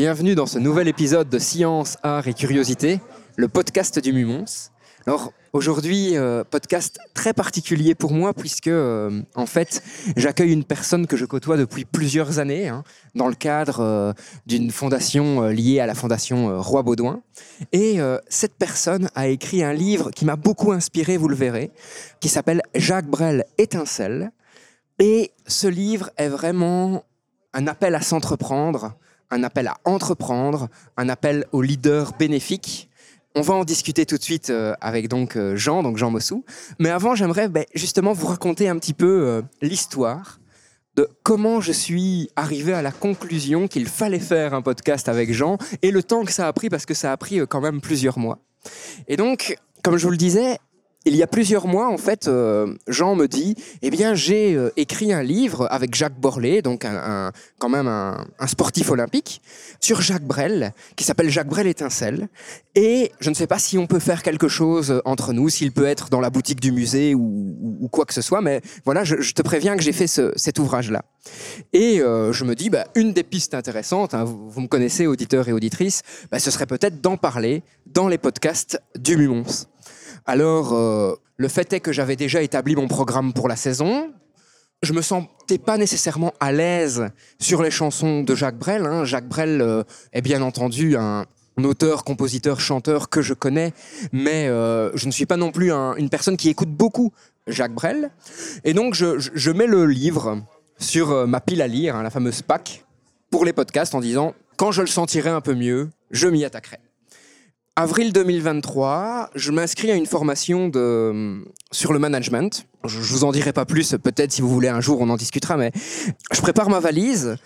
bienvenue dans ce nouvel épisode de Science, Art et Curiosité, le podcast du Mumons. Alors aujourd'hui, euh, podcast très particulier pour moi puisque euh, en fait j'accueille une personne que je côtoie depuis plusieurs années hein, dans le cadre euh, d'une fondation liée à la fondation Roi Baudouin. Et cette personne a écrit un livre qui m'a beaucoup inspiré, vous le verrez, qui s'appelle Jacques Brel Étincelle. Et ce livre est vraiment un appel à s'entreprendre, un appel à entreprendre, un appel aux leaders bénéfiques. On va en discuter tout de suite euh, avec donc euh, Jean, donc Jean Mossou. Mais avant, j'aimerais ben, justement vous raconter un petit peu euh, l'histoire de comment je suis arrivé à la conclusion qu'il fallait faire un podcast avec Jean et le temps que ça a pris parce que ça a pris quand même plusieurs mois. Et donc, comme je vous le disais, il y a plusieurs mois, en fait, euh, Jean me dit, eh bien, j'ai euh, écrit un livre avec Jacques Borlé, donc un, quand même un, sportif olympique, sur Jacques Brel, qui s'appelle Jacques Brel Étincelle. Et je ne sais pas si on peut faire quelque chose entre nous, s'il peut être dans la boutique du musée ou, quoi que ce soit, mais voilà, je, te préviens que j'ai fait ce- cet ouvrage-là. Et euh, je me dis, bah, une des pistes intéressantes, hein, vous, vous me connaissez, auditeurs et auditrices, bah, ce serait peut-être d'en parler dans les podcasts du Mumons. Alors, euh, le fait est que j'avais déjà établi mon programme pour la saison. Je me sentais pas nécessairement à l'aise sur les chansons de Jacques Brel. hein. Jacques Brel euh, est bien entendu un, auteur, compositeur, chanteur que je connais, mais euh, je ne suis pas non plus un- une personne qui écoute beaucoup Jacques Brel. Et donc, je, mets le livre sur ma pile à lire, hein, la fameuse PAC, pour les podcasts en disant quand je le sentirai un peu mieux, je m'y attaquerai. Avril 2023, je m'inscris à une formation de, sur le management. Je, je vous en dirai pas plus, peut-être si vous voulez un jour on en discutera, mais je prépare ma valise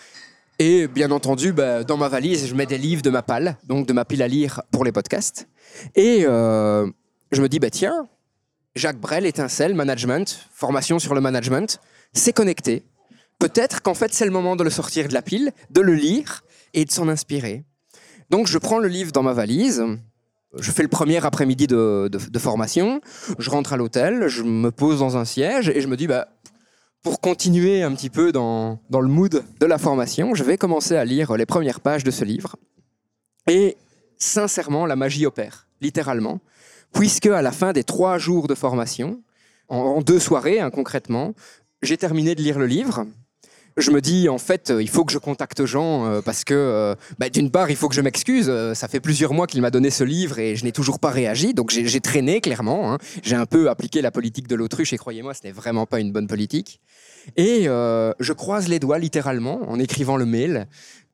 et bien entendu, bah, dans ma valise, je mets des livres de ma palle, donc de ma pile à lire pour les podcasts. Et euh, je me dis, bah tiens, Jacques Brel, étincelle, management, formation sur le management, c'est connecté. Peut-être qu'en fait c'est le moment de le sortir de la pile, de le lire et de s'en inspirer. Donc je prends le livre dans ma valise, je fais le premier après-midi de, formation, je rentre à l'hôtel, je me pose dans un siège et je me dis, bah, pour continuer un petit peu dans, dans le mood de la formation, je vais commencer à lire les premières pages de ce livre. Et sincèrement, la magie opère, littéralement, puisque à la fin des trois jours de formation, en, en deux soirées hein, concrètement, j'ai terminé de lire le livre. Je me dis, en fait, euh, il faut que je contacte Jean euh, parce que, euh, bah, d'une part, il faut que je m'excuse. ça fait plusieurs mois qu'il m'a donné ce livre et je n'ai toujours pas réagi. Donc, j'ai traîné, clairement. hein. J'ai un peu appliqué la politique de l'autruche et croyez-moi, ce n'est vraiment pas une bonne politique. Et je croise les doigts, littéralement, en écrivant le mail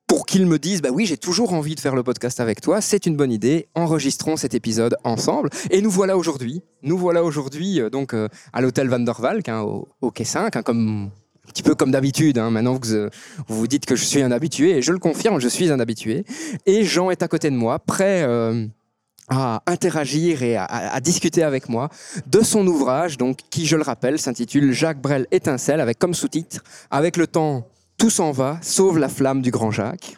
pour qu'il me dise bah oui j'ai toujours envie de faire le podcast avec toi c'est une bonne idée enregistrons cet épisode ensemble et nous voilà aujourd'hui nous voilà aujourd'hui donc à l'hôtel Van der Valk hein, au, au quai 5 hein, comme un petit peu comme d'habitude hein. maintenant vous, euh, vous dites que je suis un habitué et je le confirme je suis un habitué et Jean est à côté de moi prêt euh, à interagir et à discuter avec moi de son ouvrage, donc qui, je le rappelle, s'intitule Jacques Brel Étincelle, avec comme sous-titre Avec le temps, tout s'en va, sauve la flamme du grand Jacques.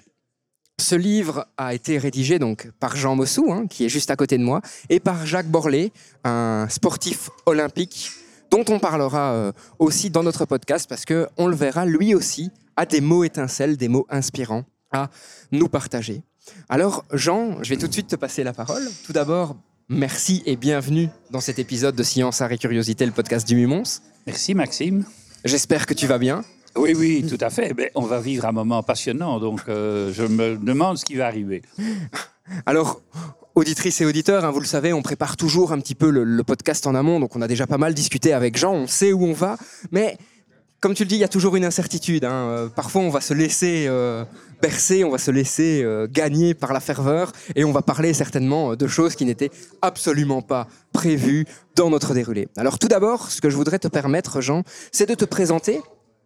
Ce livre a été rédigé donc par Jean Mossou, hein, qui est juste à côté de moi, et par Jacques Borlé, un sportif olympique dont on parlera euh, aussi dans notre podcast parce que on le verra, lui aussi a des mots étincelles, des mots inspirants à nous partager. Alors Jean, je vais tout de suite te passer la parole. Tout d'abord, merci et bienvenue dans cet épisode de Science, Art et Curiosité, le podcast du Mumons. Merci Maxime. J'espère que tu vas bien. Oui, oui, tout à fait. Ben, on va vivre un moment passionnant, donc euh, je me demande ce qui va arriver. Alors, auditrices et auditeurs, hein, vous le savez, on prépare toujours un petit peu le, podcast en amont, donc on a déjà pas mal discuté avec Jean, on sait où on va, mais comme tu le dis, il y a toujours une incertitude. hein. Euh, Parfois, on va se laisser euh, bercer, on va se laisser euh, gagner par la ferveur, et on va parler certainement de choses qui n'étaient absolument pas prévues dans notre déroulé. Alors tout d'abord, ce que je voudrais te permettre, Jean, c'est de te présenter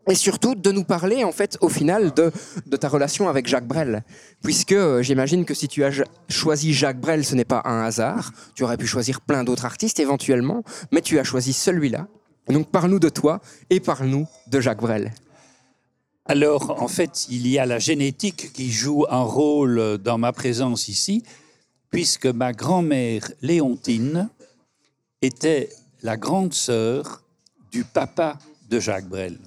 et surtout de nous parler en fait au final de, ta relation avec Jacques Brel. Puisque euh, j'imagine que si tu as choisi Jacques Brel, ce n'est pas un hasard. Tu aurais pu choisir plein d'autres artistes éventuellement, mais tu as choisi celui-là. Donc parle-nous de toi et parle-nous de Jacques Brel. Alors, en fait, il y a la génétique qui joue un rôle dans ma présence ici, puisque ma grand-mère Léontine était la grande sœur du papa de Jacques Brel.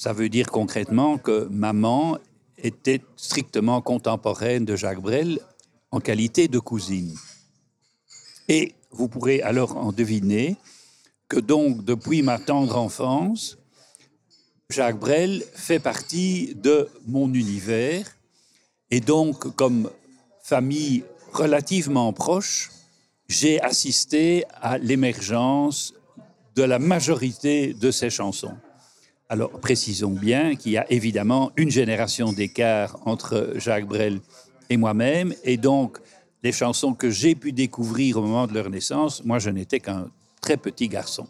Ça veut dire concrètement que maman était strictement contemporaine de Jacques Brel en qualité de cousine. Et vous pourrez alors en deviner que donc depuis ma tendre enfance, Jacques Brel fait partie de mon univers et donc comme famille relativement proche, j'ai assisté à l'émergence de la majorité de ses chansons. Alors précisons bien qu'il y a évidemment une génération d'écart entre Jacques Brel et moi-même et donc les chansons que j'ai pu découvrir au moment de leur naissance, moi je n'étais qu'un très petit garçon.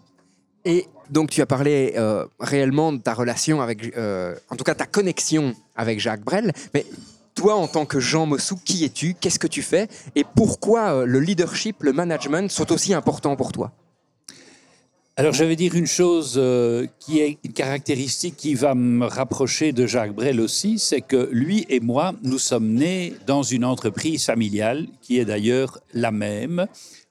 Et donc tu as parlé euh, réellement de ta relation avec, euh, en tout cas ta connexion avec Jacques Brel, mais toi en tant que Jean Mossou, qui es-tu? Qu'est-ce que tu fais? Et pourquoi euh, le leadership, le management sont aussi importants pour toi? Alors, je vais dire une chose euh, qui est une caractéristique qui va me rapprocher de Jacques Brel aussi, c'est que lui et moi, nous sommes nés dans une entreprise familiale qui est d'ailleurs la même,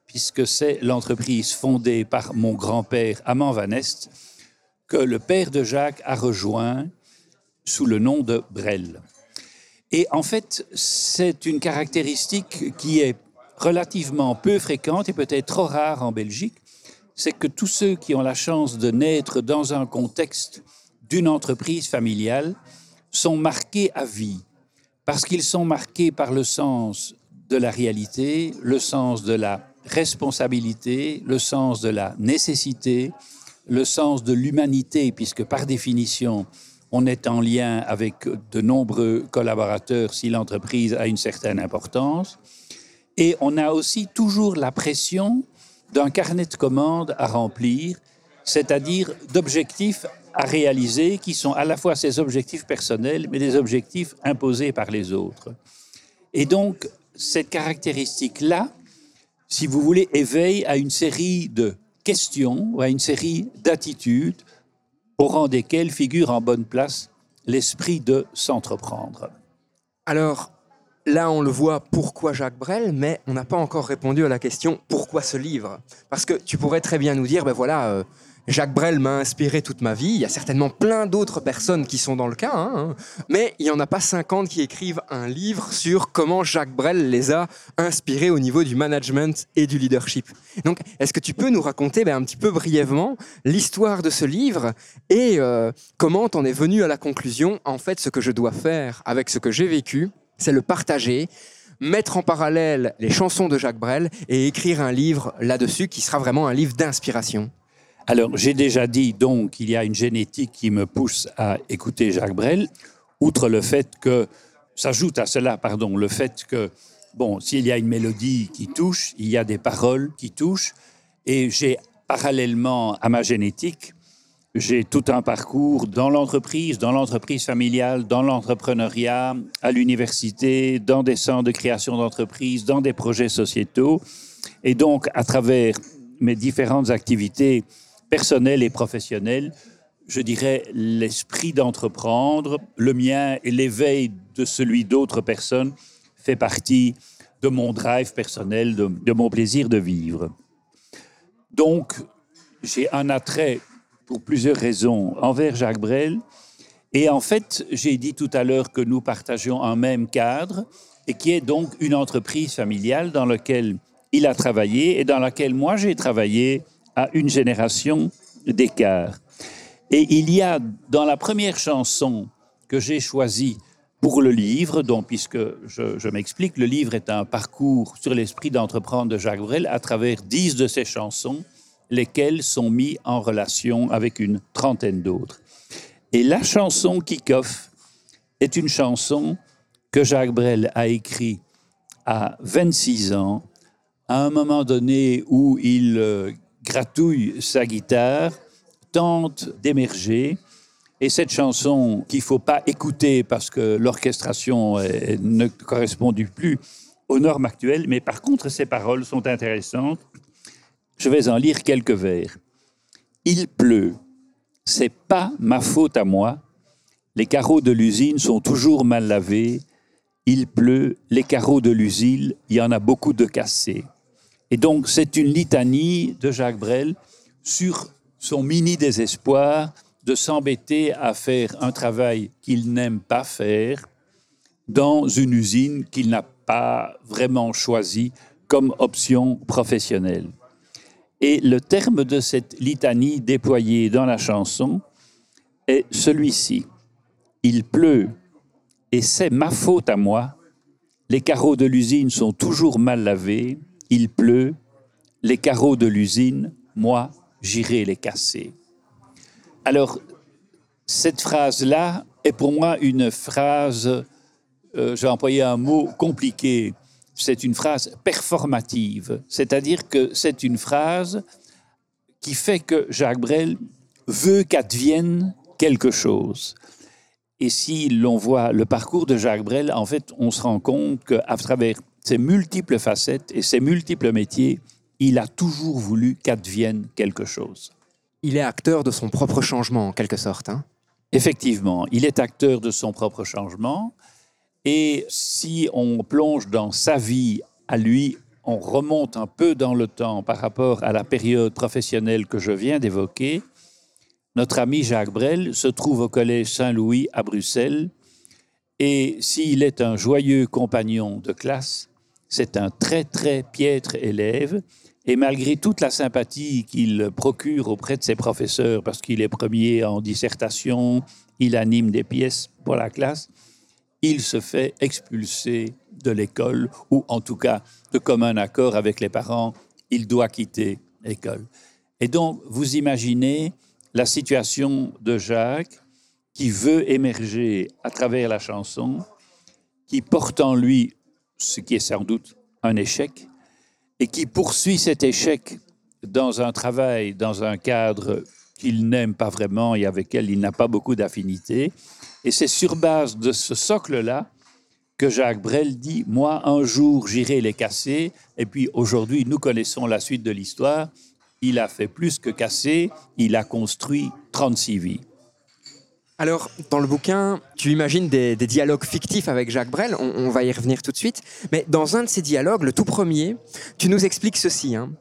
puisque c'est l'entreprise fondée par mon grand-père Amand Van Est que le père de Jacques a rejoint sous le nom de Brel. Et en fait, c'est une caractéristique qui est relativement peu fréquente et peut-être trop rare en Belgique c'est que tous ceux qui ont la chance de naître dans un contexte d'une entreprise familiale sont marqués à vie, parce qu'ils sont marqués par le sens de la réalité, le sens de la responsabilité, le sens de la nécessité, le sens de l'humanité, puisque par définition, on est en lien avec de nombreux collaborateurs si l'entreprise a une certaine importance. Et on a aussi toujours la pression d'un carnet de commandes à remplir, c'est-à-dire d'objectifs à réaliser qui sont à la fois ses objectifs personnels, mais des objectifs imposés par les autres. Et donc, cette caractéristique-là, si vous voulez, éveille à une série de questions ou à une série d'attitudes au rang desquelles figure en bonne place l'esprit de s'entreprendre. Alors, là, on le voit, pourquoi Jacques Brel, mais on n'a pas encore répondu à la question pourquoi ce livre Parce que tu pourrais très bien nous dire, ben voilà, euh, Jacques Brel m'a inspiré toute ma vie. Il y a certainement plein d'autres personnes qui sont dans le cas, hein, mais il n'y en a pas 50 qui écrivent un livre sur comment Jacques Brel les a inspirés au niveau du management et du leadership. Donc, est-ce que tu peux nous raconter ben, un petit peu brièvement l'histoire de ce livre et euh, comment t'en es venu à la conclusion, en fait, ce que je dois faire avec ce que j'ai vécu, c'est le partager, mettre en parallèle les chansons de Jacques Brel et écrire un livre là-dessus qui sera vraiment un livre d'inspiration. Alors, j'ai déjà dit donc qu'il y a une génétique qui me pousse à écouter Jacques Brel, outre le fait que, s'ajoute à cela, pardon, le fait que, bon, s'il y a une mélodie qui touche, il y a des paroles qui touchent, et j'ai parallèlement à ma génétique, j'ai tout un parcours dans l'entreprise, dans l'entreprise familiale, dans l'entrepreneuriat, à l'université, dans des centres de création d'entreprise, dans des projets sociétaux. Et donc, à travers mes différentes activités personnelles et professionnelles, je dirais l'esprit d'entreprendre, le mien et l'éveil de celui d'autres personnes fait partie de mon drive personnel, de, de mon plaisir de vivre. Donc, j'ai un attrait pour plusieurs raisons envers Jacques Brel. Et en fait, j'ai dit tout à l'heure que nous partageons un même cadre et qui est donc une entreprise familiale dans laquelle il a travaillé et dans laquelle moi j'ai travaillé à une génération d'écart. Et il y a dans la première chanson que j'ai choisie pour le livre, donc puisque je, je m'explique, le livre est un parcours sur l'esprit d'entreprendre de Jacques Brel à travers dix de ses chansons, lesquelles sont mises en relation avec une trentaine d'autres. Et la chanson Kick-Off est une chanson que Jacques Brel a écrite à 26 ans, à un moment donné où il euh, gratouille sa guitare, tente d'émerger. Et cette chanson qu'il ne faut pas écouter parce que l'orchestration ne correspond plus aux normes actuelles, mais par contre ses paroles sont intéressantes. Je vais en lire quelques vers. Il pleut, c'est pas ma faute à moi. Les carreaux de l'usine sont toujours mal lavés. Il pleut, les carreaux de l'usine, il y en a beaucoup de cassés. Et donc c'est une litanie de Jacques Brel sur son mini désespoir de s'embêter à faire un travail qu'il n'aime pas faire dans une usine qu'il n'a pas vraiment choisie comme option professionnelle. Et le terme de cette litanie déployée dans la chanson est celui-ci. Il pleut et c'est ma faute à moi. Les carreaux de l'usine sont toujours mal lavés. Il pleut. Les carreaux de l'usine, moi, j'irai les casser. Alors, cette phrase-là est pour moi une phrase, euh, j'ai employé un mot compliqué, c'est une phrase performative, c'est-à-dire que c'est une phrase qui fait que Jacques Brel veut qu'advienne quelque chose. Et si l'on voit le parcours de Jacques Brel, en fait, on se rend compte qu'à travers ses multiples facettes et ses multiples métiers, il a toujours voulu qu'advienne quelque chose. Il est acteur de son propre changement, en quelque sorte. Hein Effectivement, il est acteur de son propre changement. Et si on plonge dans sa vie à lui, on remonte un peu dans le temps par rapport à la période professionnelle que je viens d'évoquer. Notre ami Jacques Brel se trouve au Collège Saint-Louis à Bruxelles. Et s'il est un joyeux compagnon de classe, c'est un très très piètre élève et malgré toute la sympathie qu'il procure auprès de ses professeurs, parce qu'il est premier en dissertation, il anime des pièces pour la classe, il se fait expulser de l'école, ou en tout cas, de commun accord avec les parents, il doit quitter l'école. Et donc, vous imaginez la situation de Jacques qui veut émerger à travers la chanson, qui porte en lui ce qui est sans doute un échec, et qui poursuit cet échec dans un travail, dans un cadre qu'il n'aime pas vraiment et avec lequel il n'a pas beaucoup d'affinité. Et c'est sur base de ce socle-là que Jacques Brel dit Moi, un jour, j'irai les casser. Et puis aujourd'hui, nous connaissons la suite de l'histoire. Il a fait plus que casser, il a construit 36 vies. Alors, dans le bouquin, tu imagines des, dialogues fictifs avec Jacques Brel, on, va y revenir tout de suite, mais dans un de ces dialogues, le tout premier, tu nous expliques ceci. Hein.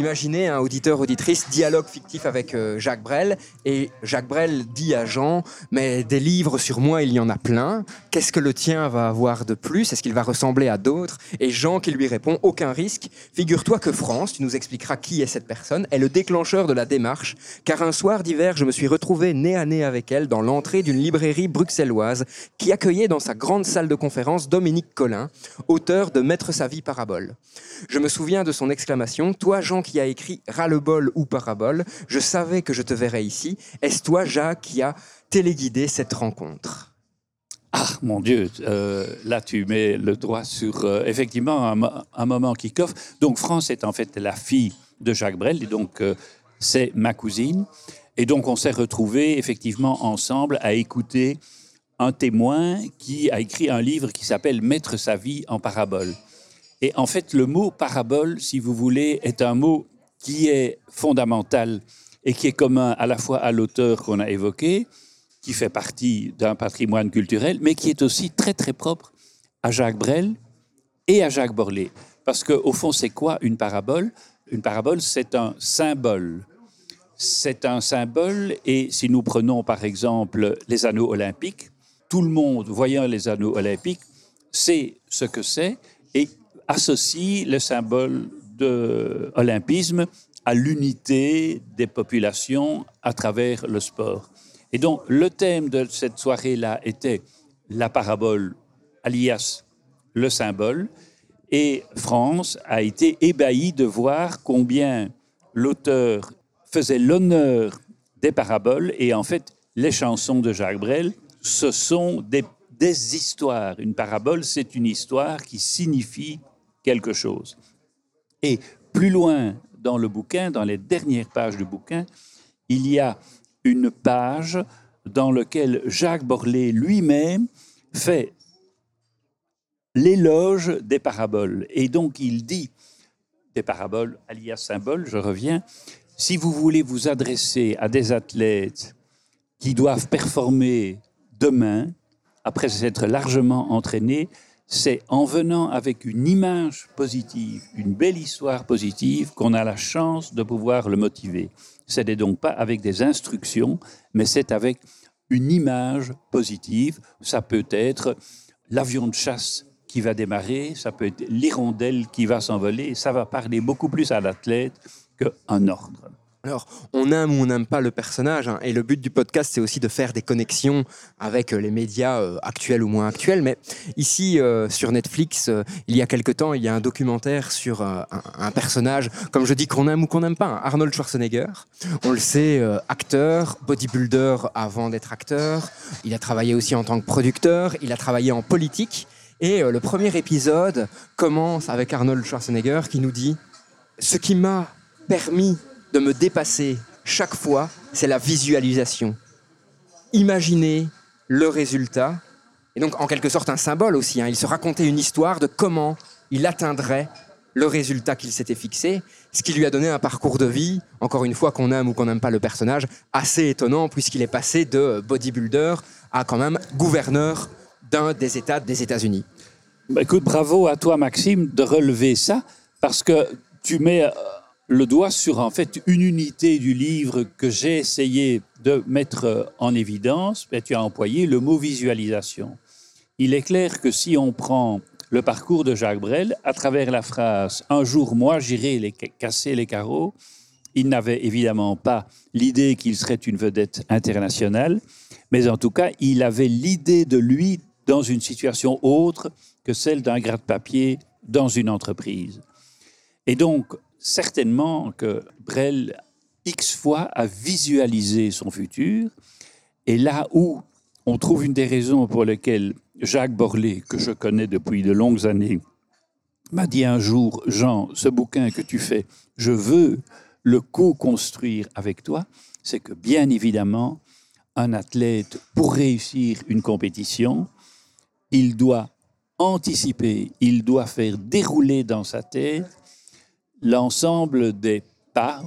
Imaginez un auditeur, auditrice, dialogue fictif avec euh, Jacques Brel, et Jacques Brel dit à Jean, mais des livres sur moi, il y en a plein, qu'est-ce que le tien va avoir de plus? Est-ce qu'il va ressembler à d'autres Et Jean qui lui répond, aucun risque, figure-toi que France, tu nous expliqueras qui est cette personne, est le déclencheur de la démarche, car un soir d'hiver, je me suis retrouvé nez à nez avec elle dans l'entrée d'une librairie bruxelloise qui accueillait dans sa grande salle de conférence Dominique Collin, auteur de Mettre sa vie parabole. Je me souviens de son exclamation, toi Jean qui a écrit ras-le-bol ou parabole, je savais que je te verrais ici. Est-ce toi, Jacques, qui a téléguidé cette rencontre? Ah, mon Dieu, euh, là tu mets le doigt sur euh, effectivement un, moment qui coffre. Donc France est en fait la fille de Jacques Brel, et donc euh, c'est ma cousine. Et donc on s'est retrouvés effectivement ensemble à écouter un témoin qui a écrit un livre qui s'appelle Mettre sa vie en parabole. Et en fait, le mot parabole, si vous voulez, est un mot qui est fondamental et qui est commun à la fois à l'auteur qu'on a évoqué, qui fait partie d'un patrimoine culturel, mais qui est aussi très très propre à Jacques Brel et à Jacques Borlée. Parce qu'au fond, c'est quoi une parabole? Une parabole, c'est un symbole. C'est un symbole, et si nous prenons par exemple les anneaux olympiques, tout le monde, voyant les anneaux olympiques, sait ce que c'est et associe le symbole de olympisme à l'unité des populations à travers le sport. Et donc, le thème de cette soirée-là était la parabole, alias le symbole. Et France a été ébahie de voir combien l'auteur faisait l'honneur des paraboles. Et en fait, les chansons de Jacques Brel, ce sont des, des histoires. Une parabole, c'est une histoire qui signifie quelque chose. Et plus loin dans le bouquin, dans les dernières pages du bouquin, il y a une page dans laquelle Jacques Borlée lui-même fait l'éloge des paraboles. Et donc il dit, des paraboles, alias symboles, je reviens, si vous voulez vous adresser à des athlètes qui doivent performer demain, après s'être largement entraînés, c'est en venant avec une image positive, une belle histoire positive, qu'on a la chance de pouvoir le motiver. Ce n'est donc pas avec des instructions, mais c'est avec une image positive. Ça peut être l'avion de chasse qui va démarrer, ça peut être l'hirondelle qui va s'envoler, ça va parler beaucoup plus à l'athlète qu'un ordre. Alors, on aime ou on n'aime pas le personnage, hein, et le but du podcast, c'est aussi de faire des connexions avec euh, les médias euh, actuels ou moins actuels. Mais ici, euh, sur Netflix, il y a quelque temps, il y a un documentaire sur un, personnage, comme je dis, qu'on aime ou qu'on n'aime pas, hein, Arnold Schwarzenegger. On le sait, acteur, bodybuilder avant d'être acteur. Il a travaillé aussi en tant que producteur, il a travaillé en politique. Et le premier épisode commence avec Arnold Schwarzenegger qui nous dit Ce qui m'a permis de me dépasser chaque fois, c'est la visualisation. Imaginer le résultat, et donc en quelque sorte un symbole aussi. Hein. Il se racontait une histoire de comment il atteindrait le résultat qu'il s'était fixé, ce qui lui a donné un parcours de vie, encore une fois qu'on aime ou qu'on n'aime pas le personnage, assez étonnant puisqu'il est passé de bodybuilder à quand même gouverneur d'un des États des États-Unis. Bah, écoute, bravo à toi Maxime de relever ça, parce que tu mets euh, le doigt sur en fait une unité du livre que j'ai essayé de mettre euh, en évidence. et tu as employé le mot visualisation. Il est clair que si on prend le parcours de Jacques Brel à travers la phrase Un jour, moi, j'irai casser les carreaux, il n'avait évidemment pas l'idée qu'il serait une vedette internationale, mais en tout cas, il avait l'idée de lui dans une situation autre que celle d'un gratte-papier dans une entreprise. Et donc, certainement que Brel, X fois, a visualisé son futur. Et là où on trouve une des raisons pour lesquelles Jacques Borlée, que je connais depuis de longues années, m'a dit un jour, Jean, ce bouquin que tu fais, je veux le co-construire avec toi, c'est que bien évidemment, un athlète, pour réussir une compétition, il doit anticiper, il doit faire dérouler dans sa tête l'ensemble des pas,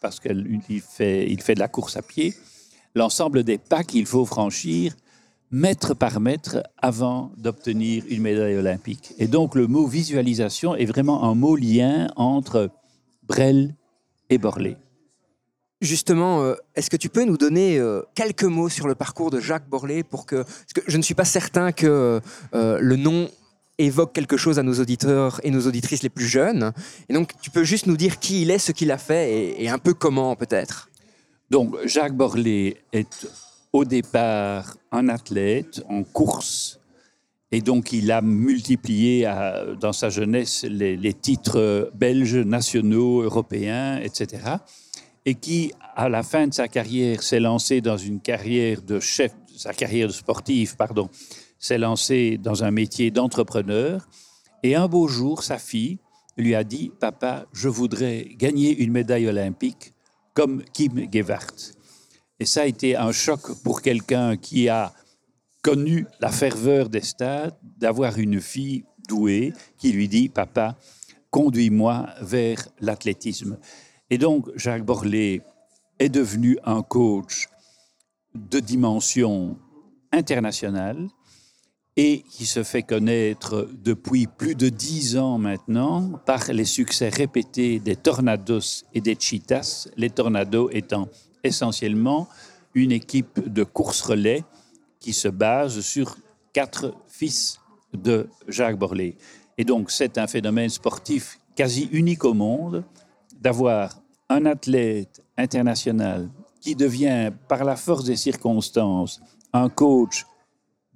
parce qu'il fait, il fait de la course à pied, l'ensemble des pas qu'il faut franchir mètre par mètre avant d'obtenir une médaille olympique. Et donc le mot visualisation est vraiment un mot lien entre Brel et Borlée. Justement, euh, est-ce que tu peux nous donner euh, quelques mots sur le parcours de Jacques Borlée pour que, parce que je ne suis pas certain que euh, le nom évoque quelque chose à nos auditeurs et nos auditrices les plus jeunes. Et donc, tu peux juste nous dire qui il est, ce qu'il a fait et, un peu comment peut-être. Donc, Jacques Borlée est au départ un athlète en course. Et donc, il a multiplié dans sa jeunesse les, titres belges, nationaux, européens, etc. Et qui, à la fin de sa carrière, s'est lancé dans une carrière de chef, sa carrière de sportif, pardon, s'est lancé dans un métier d'entrepreneur. Et un beau jour, sa fille lui a dit Papa, je voudrais gagner une médaille olympique comme Kim Gewart. Et ça a été un choc pour quelqu'un qui a connu la ferveur des stades, d'avoir une fille douée qui lui dit Papa, conduis-moi vers l'athlétisme. Et donc, Jacques Borlée est devenu un coach de dimension internationale et qui se fait connaître depuis plus de dix ans maintenant par les succès répétés des Tornados et des Cheetahs, les Tornados étant essentiellement une équipe de course-relais qui se base sur quatre fils de Jacques Borlée. Et donc c'est un phénomène sportif quasi unique au monde d'avoir un athlète international qui devient par la force des circonstances un coach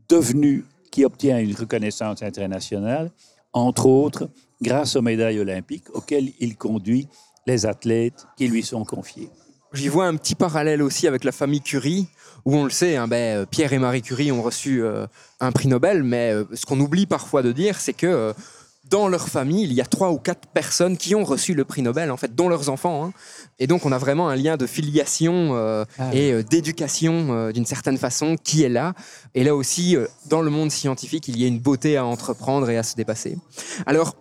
devenu qui obtient une reconnaissance internationale, entre autres grâce aux médailles olympiques auxquelles il conduit les athlètes qui lui sont confiés. J'y vois un petit parallèle aussi avec la famille Curie, où on le sait, hein, ben, euh, Pierre et Marie Curie ont reçu euh, un prix Nobel, mais euh, ce qu'on oublie parfois de dire, c'est que dans leur famille, il y a trois ou quatre personnes qui ont reçu le prix Nobel, en fait, dont leurs enfants. hein. Et donc, on a vraiment un lien de filiation euh, Ah. et euh, d'éducation, euh, d'une certaine façon, qui est là. Et là aussi, dans le monde scientifique, il y a une beauté à entreprendre et à se dépasser. Alors,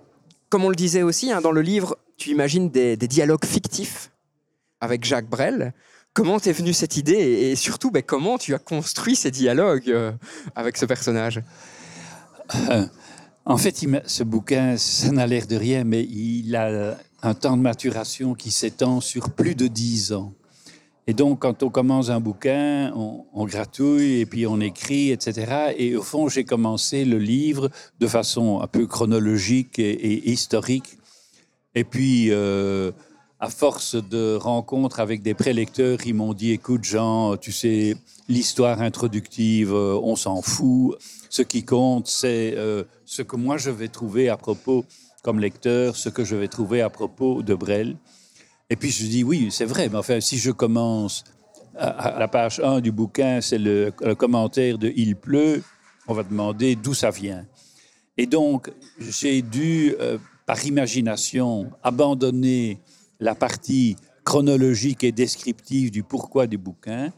comme on le disait aussi, hein, dans le livre, tu imagines des, des dialogues fictifs avec Jacques Brel. Comment t'es venue cette idée et, surtout, ben, comment tu as construit ces dialogues avec ce personnage? En fait, ce bouquin, ça n'a l'air de rien, mais il a un temps de maturation qui s'étend sur plus de dix ans. Et donc, quand on commence un bouquin, on, gratouille et puis on écrit, etc. Et au fond, j'ai commencé le livre de façon un peu chronologique et, et historique. Et puis, euh, à force de rencontres avec des prélecteurs, ils m'ont dit, écoute Jean, tu sais, l'histoire introductive, euh, on s'en fout. Ce qui compte, c'est euh, ce que moi je vais trouver à propos, comme lecteur, ce que je vais trouver à propos de Brel. Et puis je dis, oui, c'est vrai, mais enfin, si je commence à, la page 1 du bouquin, c'est le, le commentaire de Il pleut, on va demander d'où ça vient. Et donc, j'ai dû, euh, par imagination, abandonner la partie chronologique et descriptive du pourquoi du bouquin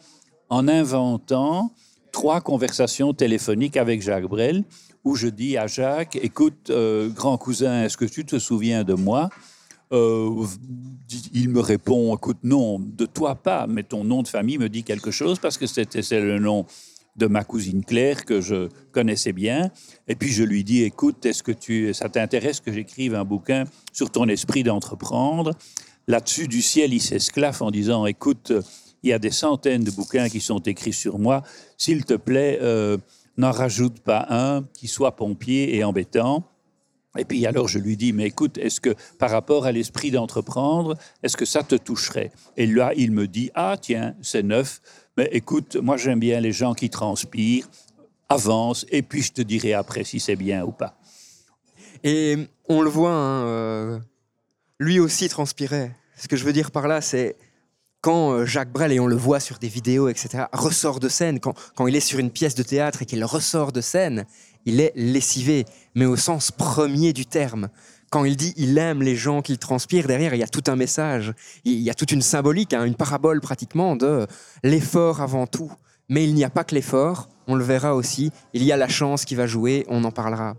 en inventant trois conversations téléphoniques avec Jacques Brel où je dis à Jacques, écoute, euh, grand cousin, est-ce que tu te souviens de moi? Euh, Il me répond, écoute, non, de toi pas, mais ton nom de famille me dit quelque chose parce que c'était c'est le nom de ma cousine Claire que je connaissais bien. Et puis je lui dis, écoute, est-ce que tu, ça t'intéresse que j'écrive un bouquin sur ton esprit d'entreprendre? Là-dessus, du ciel, il s'esclaffe en disant, écoute, il y a des centaines de bouquins qui sont écrits sur moi. S'il te plaît, euh, n'en rajoute pas un qui soit pompier et embêtant. Et puis alors je lui dis, mais écoute, est-ce que par rapport à l'esprit d'entreprendre, est-ce que ça te toucherait? Et là, il me dit, ah tiens, c'est neuf, mais écoute, moi j'aime bien les gens qui transpirent, avance, et puis je te dirai après si c'est bien ou pas. Et on le voit, hein, euh, lui aussi transpirait. Ce que je veux dire par là, c'est quand euh, Jacques Brel, et on le voit sur des vidéos, etc., ressort de scène, quand, quand il est sur une pièce de théâtre et qu'il ressort de scène, il est lessivé, mais au sens premier du terme. Quand il dit il aime les gens qu'il transpire, derrière, il y a tout un message, il y a toute une symbolique, hein, une parabole pratiquement de l'effort avant tout. Mais il n'y a pas que l'effort, on le verra aussi, il y a la chance qui va jouer, on en parlera.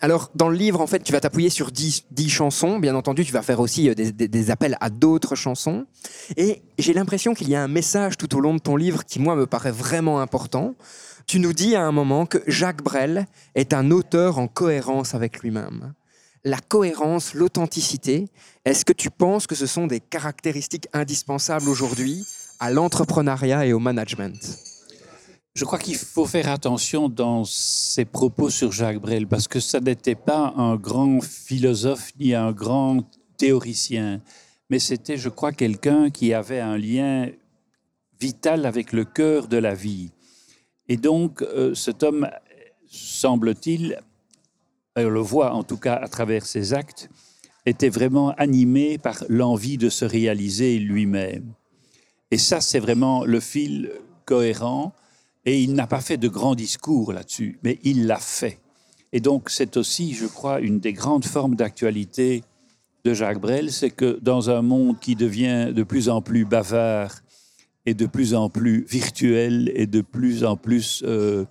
Alors, dans le livre, en fait, tu vas t'appuyer sur 10, 10 chansons. Bien entendu, tu vas faire aussi euh, des- des appels à d'autres chansons. Et j'ai l'impression qu'il y a un message tout au long de ton livre qui, moi, me paraît vraiment important. Tu nous dis à un moment que Jacques Brel est un auteur en cohérence avec lui-même. La cohérence, l'authenticité, est-ce que tu penses que ce sont des caractéristiques indispensables aujourd'hui à l'entrepreneuriat et au management? Je crois qu'il faut faire attention dans ses propos sur Jacques Brel, parce que ça n'était pas un grand philosophe ni un grand théoricien, mais c'était, je crois, quelqu'un qui avait un lien vital avec le cœur de la vie. Et donc, euh, cet homme, semble-t-il, on le voit en tout cas à travers ses actes, était vraiment animé par l'envie de se réaliser lui-même. Et ça, c'est vraiment le fil cohérent. Et il n'a pas fait de grands discours là-dessus, mais il l'a fait. Et donc, c'est aussi, je crois, une des grandes formes d'actualité de Jacques Brel, c'est que dans un monde qui devient de plus en plus bavard et de plus en plus virtuel et de plus en plus, euh,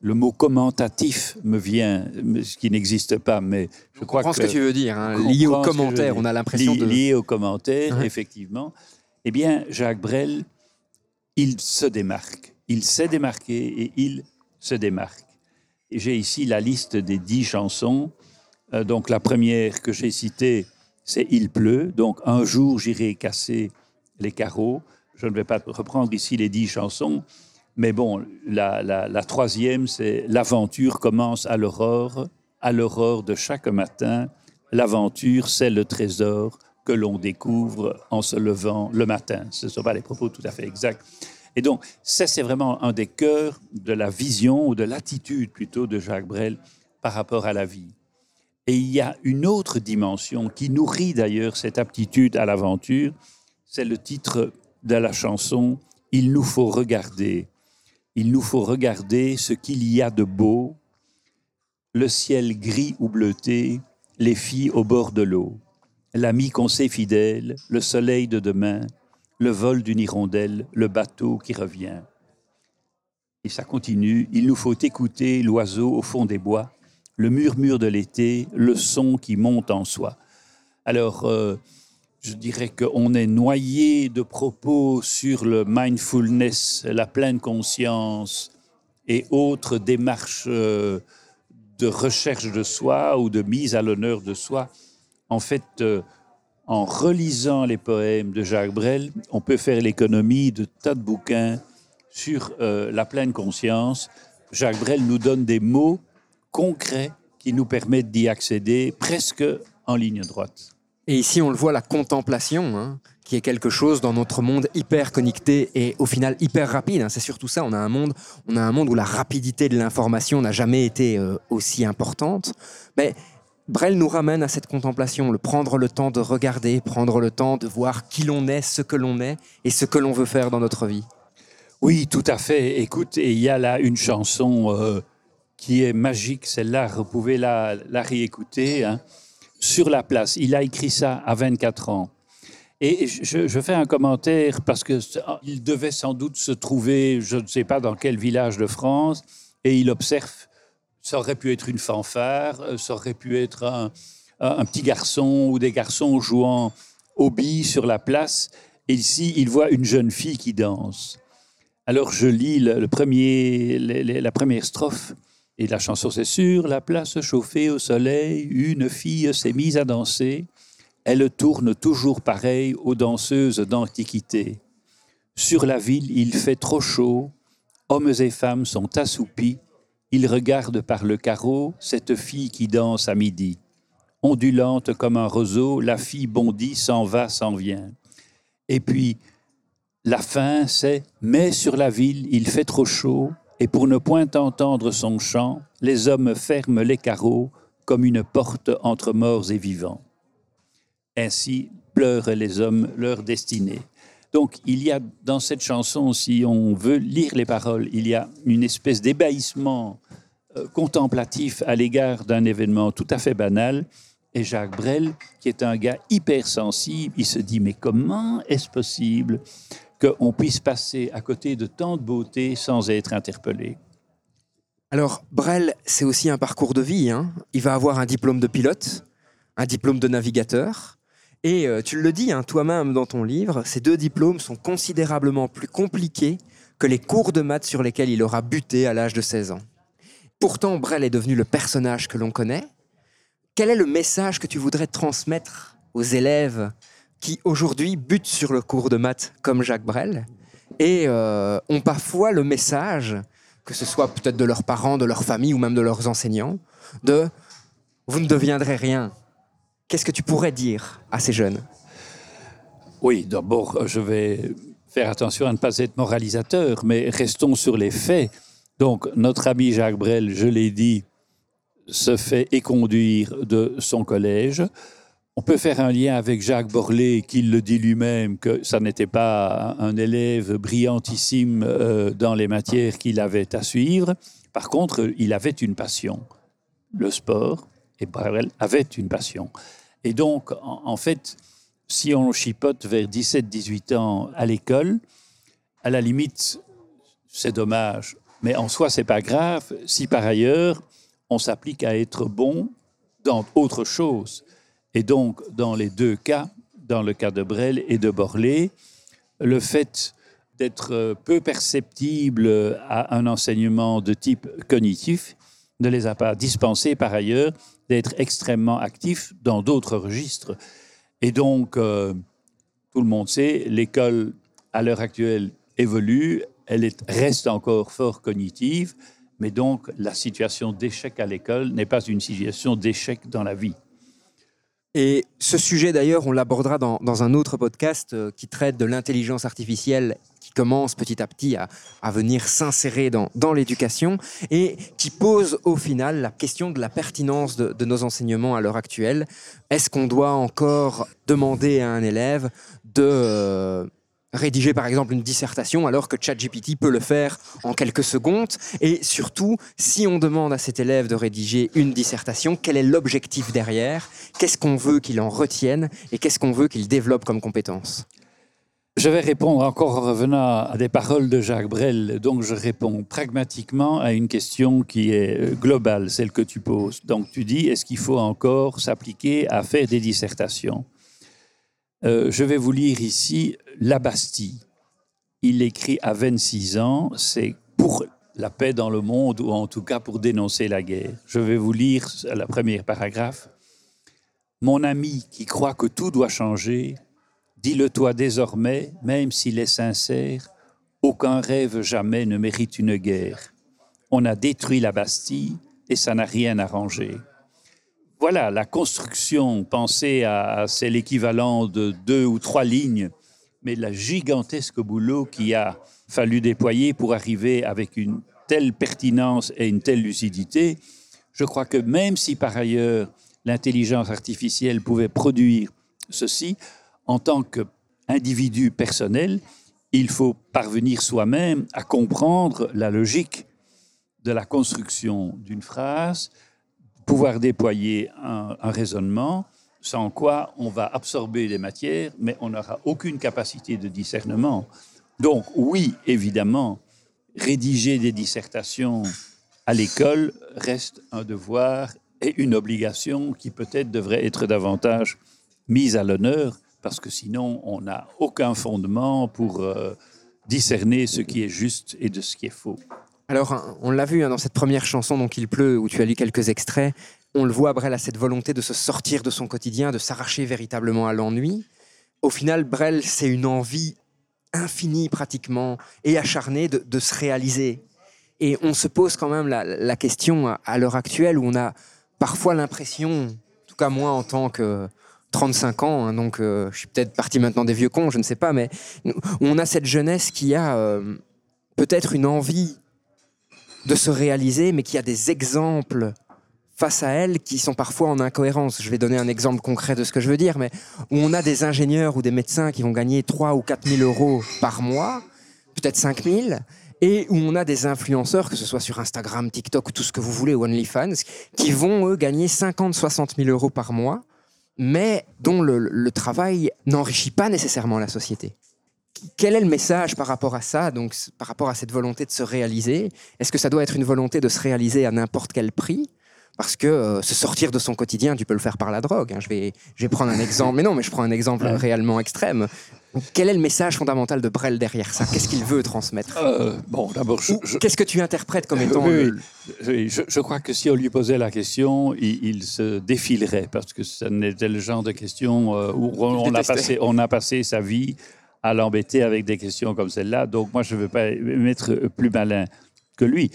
le mot commentatif me vient, ce qui n'existe pas, mais je crois comprends ce que tu veux dire. hein, Lié aux que commentaires, on a l'impression Li- de... Lié aux commentaires, Ouais. effectivement. Eh bien, Jacques Brel, il se démarque. Il s'est démarqué et il se démarque. J'ai ici la liste des dix chansons. Euh, donc, la première que j'ai citée, c'est Il pleut. Donc, un jour, j'irai casser les carreaux. Je ne vais pas reprendre ici les dix chansons. Mais bon, la, la- la troisième, c'est L'aventure commence à l'aurore. À l'aurore de chaque matin, l'aventure, c'est le trésor que l'on découvre en se levant le matin. Ce ne sont pas les propos tout à fait exacts. Et donc, ça, c'est vraiment un des cœurs de la vision, ou de l'attitude plutôt, de Jacques Brel par rapport à la vie. Et il y a une autre dimension qui nourrit d'ailleurs cette aptitude à l'aventure, c'est le titre de la chanson Il nous faut regarder. Il nous faut regarder ce qu'il y a de beau, le ciel gris ou bleuté, les filles au bord de l'eau, l'ami qu'on sait fidèle, le soleil de demain, le vol d'une hirondelle, le bateau qui revient. Et ça continue, il nous faut écouter l'oiseau au fond des bois, le murmure de l'été, le son qui monte en soi. Alors, euh, je dirais qu'on est noyé de propos sur le mindfulness, la pleine conscience et autres démarches euh, de recherche de soi ou de mise à l'honneur de soi. En fait, euh, en relisant les poèmes de Jacques Brel, on peut faire l'économie de tas de bouquins sur euh, la pleine conscience. Jacques Brel nous donne des mots concrets qui nous permettent d'y accéder presque en ligne droite. Et ici, on le voit, la contemplation, hein, qui est quelque chose dans notre monde hyper connecté et au final hyper rapide. hein. C'est surtout ça. On a un monde, on a un monde où la rapidité de l'information n'a jamais été euh, aussi importante. Mais Brel nous ramène à cette contemplation, le prendre le temps de regarder, prendre le temps de voir qui l'on est, ce que l'on est et ce que l'on veut faire dans notre vie. Oui, tout à fait. Écoute, il y a là une chanson euh, qui est magique, celle-là, vous pouvez la, réécouter. hein. Sur la place, il a écrit ça à 24 ans. Et je, je fais un commentaire parce que il devait sans doute se trouver, je ne sais pas dans quel village de France, et il observe, ça aurait pu être une fanfare, euh, ça aurait pu être un, petit garçon ou des garçons jouant au billes sur la place. Et ici, il voit une jeune fille qui danse. Alors je lis le, premier, la première strophe et la chanson c'est sur la place chauffée au soleil, une fille s'est mise à danser. Elle tourne toujours pareil aux danseuses d'antiquité. Sur la ville, il fait trop chaud. Hommes et femmes sont assoupis. Ils regardent par le carreau cette fille qui danse à midi. Ondulante comme un roseau, la fille bondit, s'en va, s'en vient. Et puis, la fin, c'est Mais sur la ville, il fait trop chaud, et pour ne point entendre son chant, les hommes ferment les carreaux comme une porte entre morts et vivants. Ainsi pleurent les hommes leur destinée. Donc, il y a dans cette chanson, si on veut lire les paroles, il y a une espèce d'ébahissement euh, contemplatif à l'égard d'un événement tout à fait banal. Et Jacques Brel, qui est un gars hypersensible, il se dit Mais comment est-ce possible qu'on puisse passer à côté de tant de beauté sans être interpellé? Alors, Brel, c'est aussi un parcours de vie. hein. Il va avoir un diplôme de pilote, un diplôme de navigateur. Et euh, tu le dis hein, toi-même dans ton livre, ces deux diplômes sont considérablement plus compliqués que les cours de maths sur lesquels il aura buté à l'âge de 16 ans. Pourtant, Brel est devenu le personnage que l'on connaît. Quel est le message que tu voudrais transmettre aux élèves qui aujourd'hui butent sur le cours de maths comme Jacques Brel et euh, ont parfois le message que ce soit peut-être de leurs parents, de leur famille ou même de leurs enseignants, de vous ne deviendrez rien. Qu'est-ce que tu pourrais dire à ces jeunes? Oui, d'abord, je vais faire attention à ne pas être moralisateur, mais restons sur les faits. Donc, notre ami Jacques Brel, je l'ai dit, se fait éconduire de son collège. On peut faire un lien avec Jacques Borlée, qui le dit lui-même, que ça n'était pas un élève brillantissime euh, dans les matières qu'il avait à suivre. Par contre, il avait une passion, le sport, et Brel avait une passion. Et donc, en, fait, si on chipote vers 17-18 ans à l'école, à la limite, c'est dommage. Mais en soi, c'est pas grave si par ailleurs, on s'applique à être bon dans autre chose. Et donc, dans les deux cas, dans le cas de Brel et de Borlée, le fait d'être peu perceptible à un enseignement de type cognitif ne les a pas dispensés par ailleurs d'être extrêmement actifs dans d'autres registres. Et donc, euh, tout le monde sait, l'école à l'heure actuelle évolue, elle est- reste encore fort cognitive, mais donc la situation d'échec à l'école n'est pas une situation d'échec dans la vie. Et ce sujet, d'ailleurs, on l'abordera dans, dans un autre podcast euh, qui traite de l'intelligence artificielle commence petit à petit à, à venir s'insérer dans, dans l'éducation et qui pose au final la question de la pertinence de, de nos enseignements à l'heure actuelle. Est-ce qu'on doit encore demander à un élève de, euh, rédiger par exemple une dissertation alors que ChatGPT peut le faire en quelques secondes? Et surtout, si on demande à cet élève de rédiger une dissertation, quel est l'objectif derrière? Qu'est-ce qu'on veut qu'il en retienne Et qu'est-ce qu'on veut qu'il développe comme compétence? Je vais répondre encore en revenant à des paroles de Jacques Brel. Donc, je réponds pragmatiquement à une question qui est euh, globale, celle que tu poses. Donc, tu dis, est-ce qu'il faut encore s'appliquer à faire des dissertations? Euh, Je vais vous lire ici La Bastille. Il écrit à 26 ans, c'est pour la paix dans le monde, ou en tout cas pour dénoncer la guerre. Je vais vous lire la première paragraphe. Mon ami qui croit que tout doit changer, Dis-le-toi désormais, même s'il est sincère, aucun rêve jamais ne mérite une guerre. On a détruit la Bastille et ça n'a rien arrangé. Voilà, la construction, pensez à, c'est l'équivalent de deux ou trois lignes, mais la gigantesque boulot qui a fallu déployer pour arriver avec une telle pertinence et une telle lucidité, je crois que même si par ailleurs l'intelligence artificielle pouvait produire ceci, en tant qu'individu personnel, il faut parvenir soi-même à comprendre la logique de la construction d'une phrase, pouvoir déployer un, raisonnement, sans quoi on va absorber des matières, mais on n'aura aucune capacité de discernement. Donc oui, évidemment, rédiger des dissertations à l'école reste un devoir et une obligation qui peut-être devrait être davantage mise à l'honneur parce que sinon, on n'a aucun fondement pour euh, discerner ce qui est juste et de ce qui est faux. Alors, on l'a vu hein, dans cette première chanson, Donc il pleut, où tu as lu quelques extraits, on le voit, Brel a cette volonté de se sortir de son quotidien, de s'arracher véritablement à l'ennui. Au final, Brel, c'est une envie infinie pratiquement et acharnée de, se réaliser. Et on se pose quand même la, question à, à l'heure actuelle où on a parfois l'impression, en tout cas moi en tant que 35 ans, hein, donc euh, je suis peut-être parti maintenant des vieux cons, je ne sais pas, mais on a cette jeunesse qui a euh, peut-être une envie de se réaliser, mais qui a des exemples face à elle qui sont parfois en incohérence. Je vais donner un exemple concret de ce que je veux dire, mais où on a des ingénieurs ou des médecins qui vont gagner 3 ou 4 000 euros par mois, peut-être 5 000, et où on a des influenceurs, que ce soit sur Instagram, TikTok ou tout ce que vous voulez, ou OnlyFans, qui vont, eux, gagner 50, 60 000 euros par mois mais dont le, travail n'enrichit pas nécessairement la société. Quel est le message par rapport à ça, donc par rapport à cette volonté de se réaliser? Est-ce que ça doit être une volonté de se réaliser à n'importe quel prix? Parce que euh, se sortir de son quotidien, tu peux le faire par la drogue. Hein. Je, vais, je vais prendre un exemple, mais non, mais je prends un exemple réellement extrême. Quel est le message fondamental de Brel derrière ça? Qu'est-ce qu'il veut transmettre? Euh, Bon, d'abord, qu'est-ce que tu interprètes comme étant je, crois que si on lui posait la question, il, se défilerait parce que ce n'était le genre de question euh, où on, a passé, on a passé sa vie à l'embêter avec des questions comme celle-là. Donc moi, je ne veux pas mettre plus malin que lui.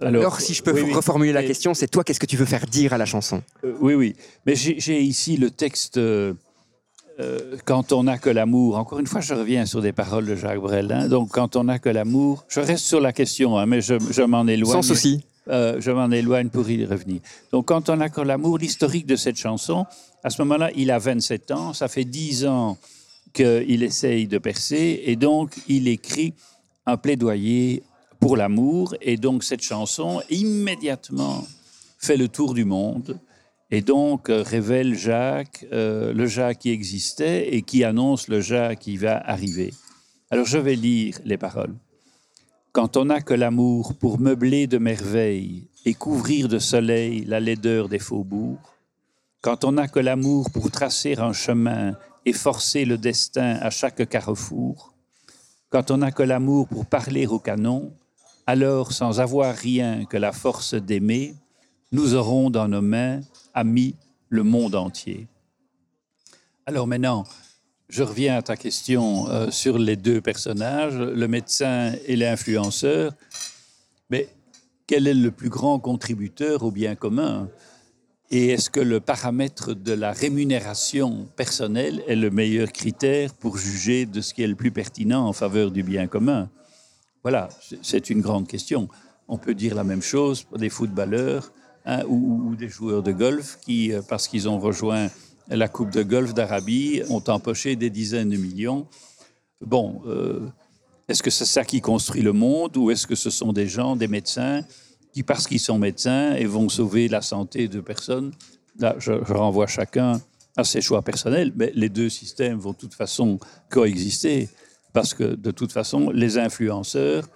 Alors, si je peux reformuler la question, c'est toi, qu'est-ce que tu veux faire dire à la chanson euh, Oui, oui. Mais j'ai ici le texte euh, euh, Quand on n'a que l'amour. Encore une fois, je reviens sur des paroles de Jacques Brel. Hein. Donc, quand on n'a que l'amour, je reste sur la question, hein, mais je, m'en éloigne. Sans souci. je m'en éloigne pour y revenir. Donc, quand on n'a que l'amour, l'historique de cette chanson, à ce moment-là, il a 27 ans, ça fait 10 ans qu'il essaye de percer, et donc il écrit un plaidoyer pour l'amour. Et donc cette chanson immédiatement fait le tour du monde et donc euh, révèle Jacques, euh, le Jacques qui existait et qui annonce le Jacques qui va arriver. Alors je vais lire les paroles. Quand on n'a que l'amour pour meubler de merveilles et couvrir de soleil la laideur des faubourgs, quand on n'a que l'amour pour tracer un chemin et forcer le destin à chaque carrefour, quand on n'a que l'amour pour parler au canon, alors sans avoir rien que la force d'aimer, nous aurons dans nos mains, amis, le monde entier. Alors maintenant, je reviens à ta question euh, sur les deux personnages, le médecin et l'influenceur. Mais quel est le plus grand contributeur au bien commun? Et est-ce que le paramètre de la rémunération personnelle est le meilleur critère pour juger de ce qui est le plus pertinent en faveur du bien commun? Voilà, c'est une grande question. On peut dire la même chose pour des footballeurs hein, ou, des joueurs de golf qui, euh, parce qu'ils ont rejoint la Coupe de golf d'Arabie, ont empoché des dizaines de millions. bon, euh, est-ce que c'est ça qui construit le monde ou est-ce que ce sont des gens, des médecins, qui, parce qu'ils sont médecins et vont sauver la santé de personnes, là, je, je renvoie chacun à ses choix personnels, mais les deux systèmes vont de toute façon coexister, parce que de toute façon, les influenceurs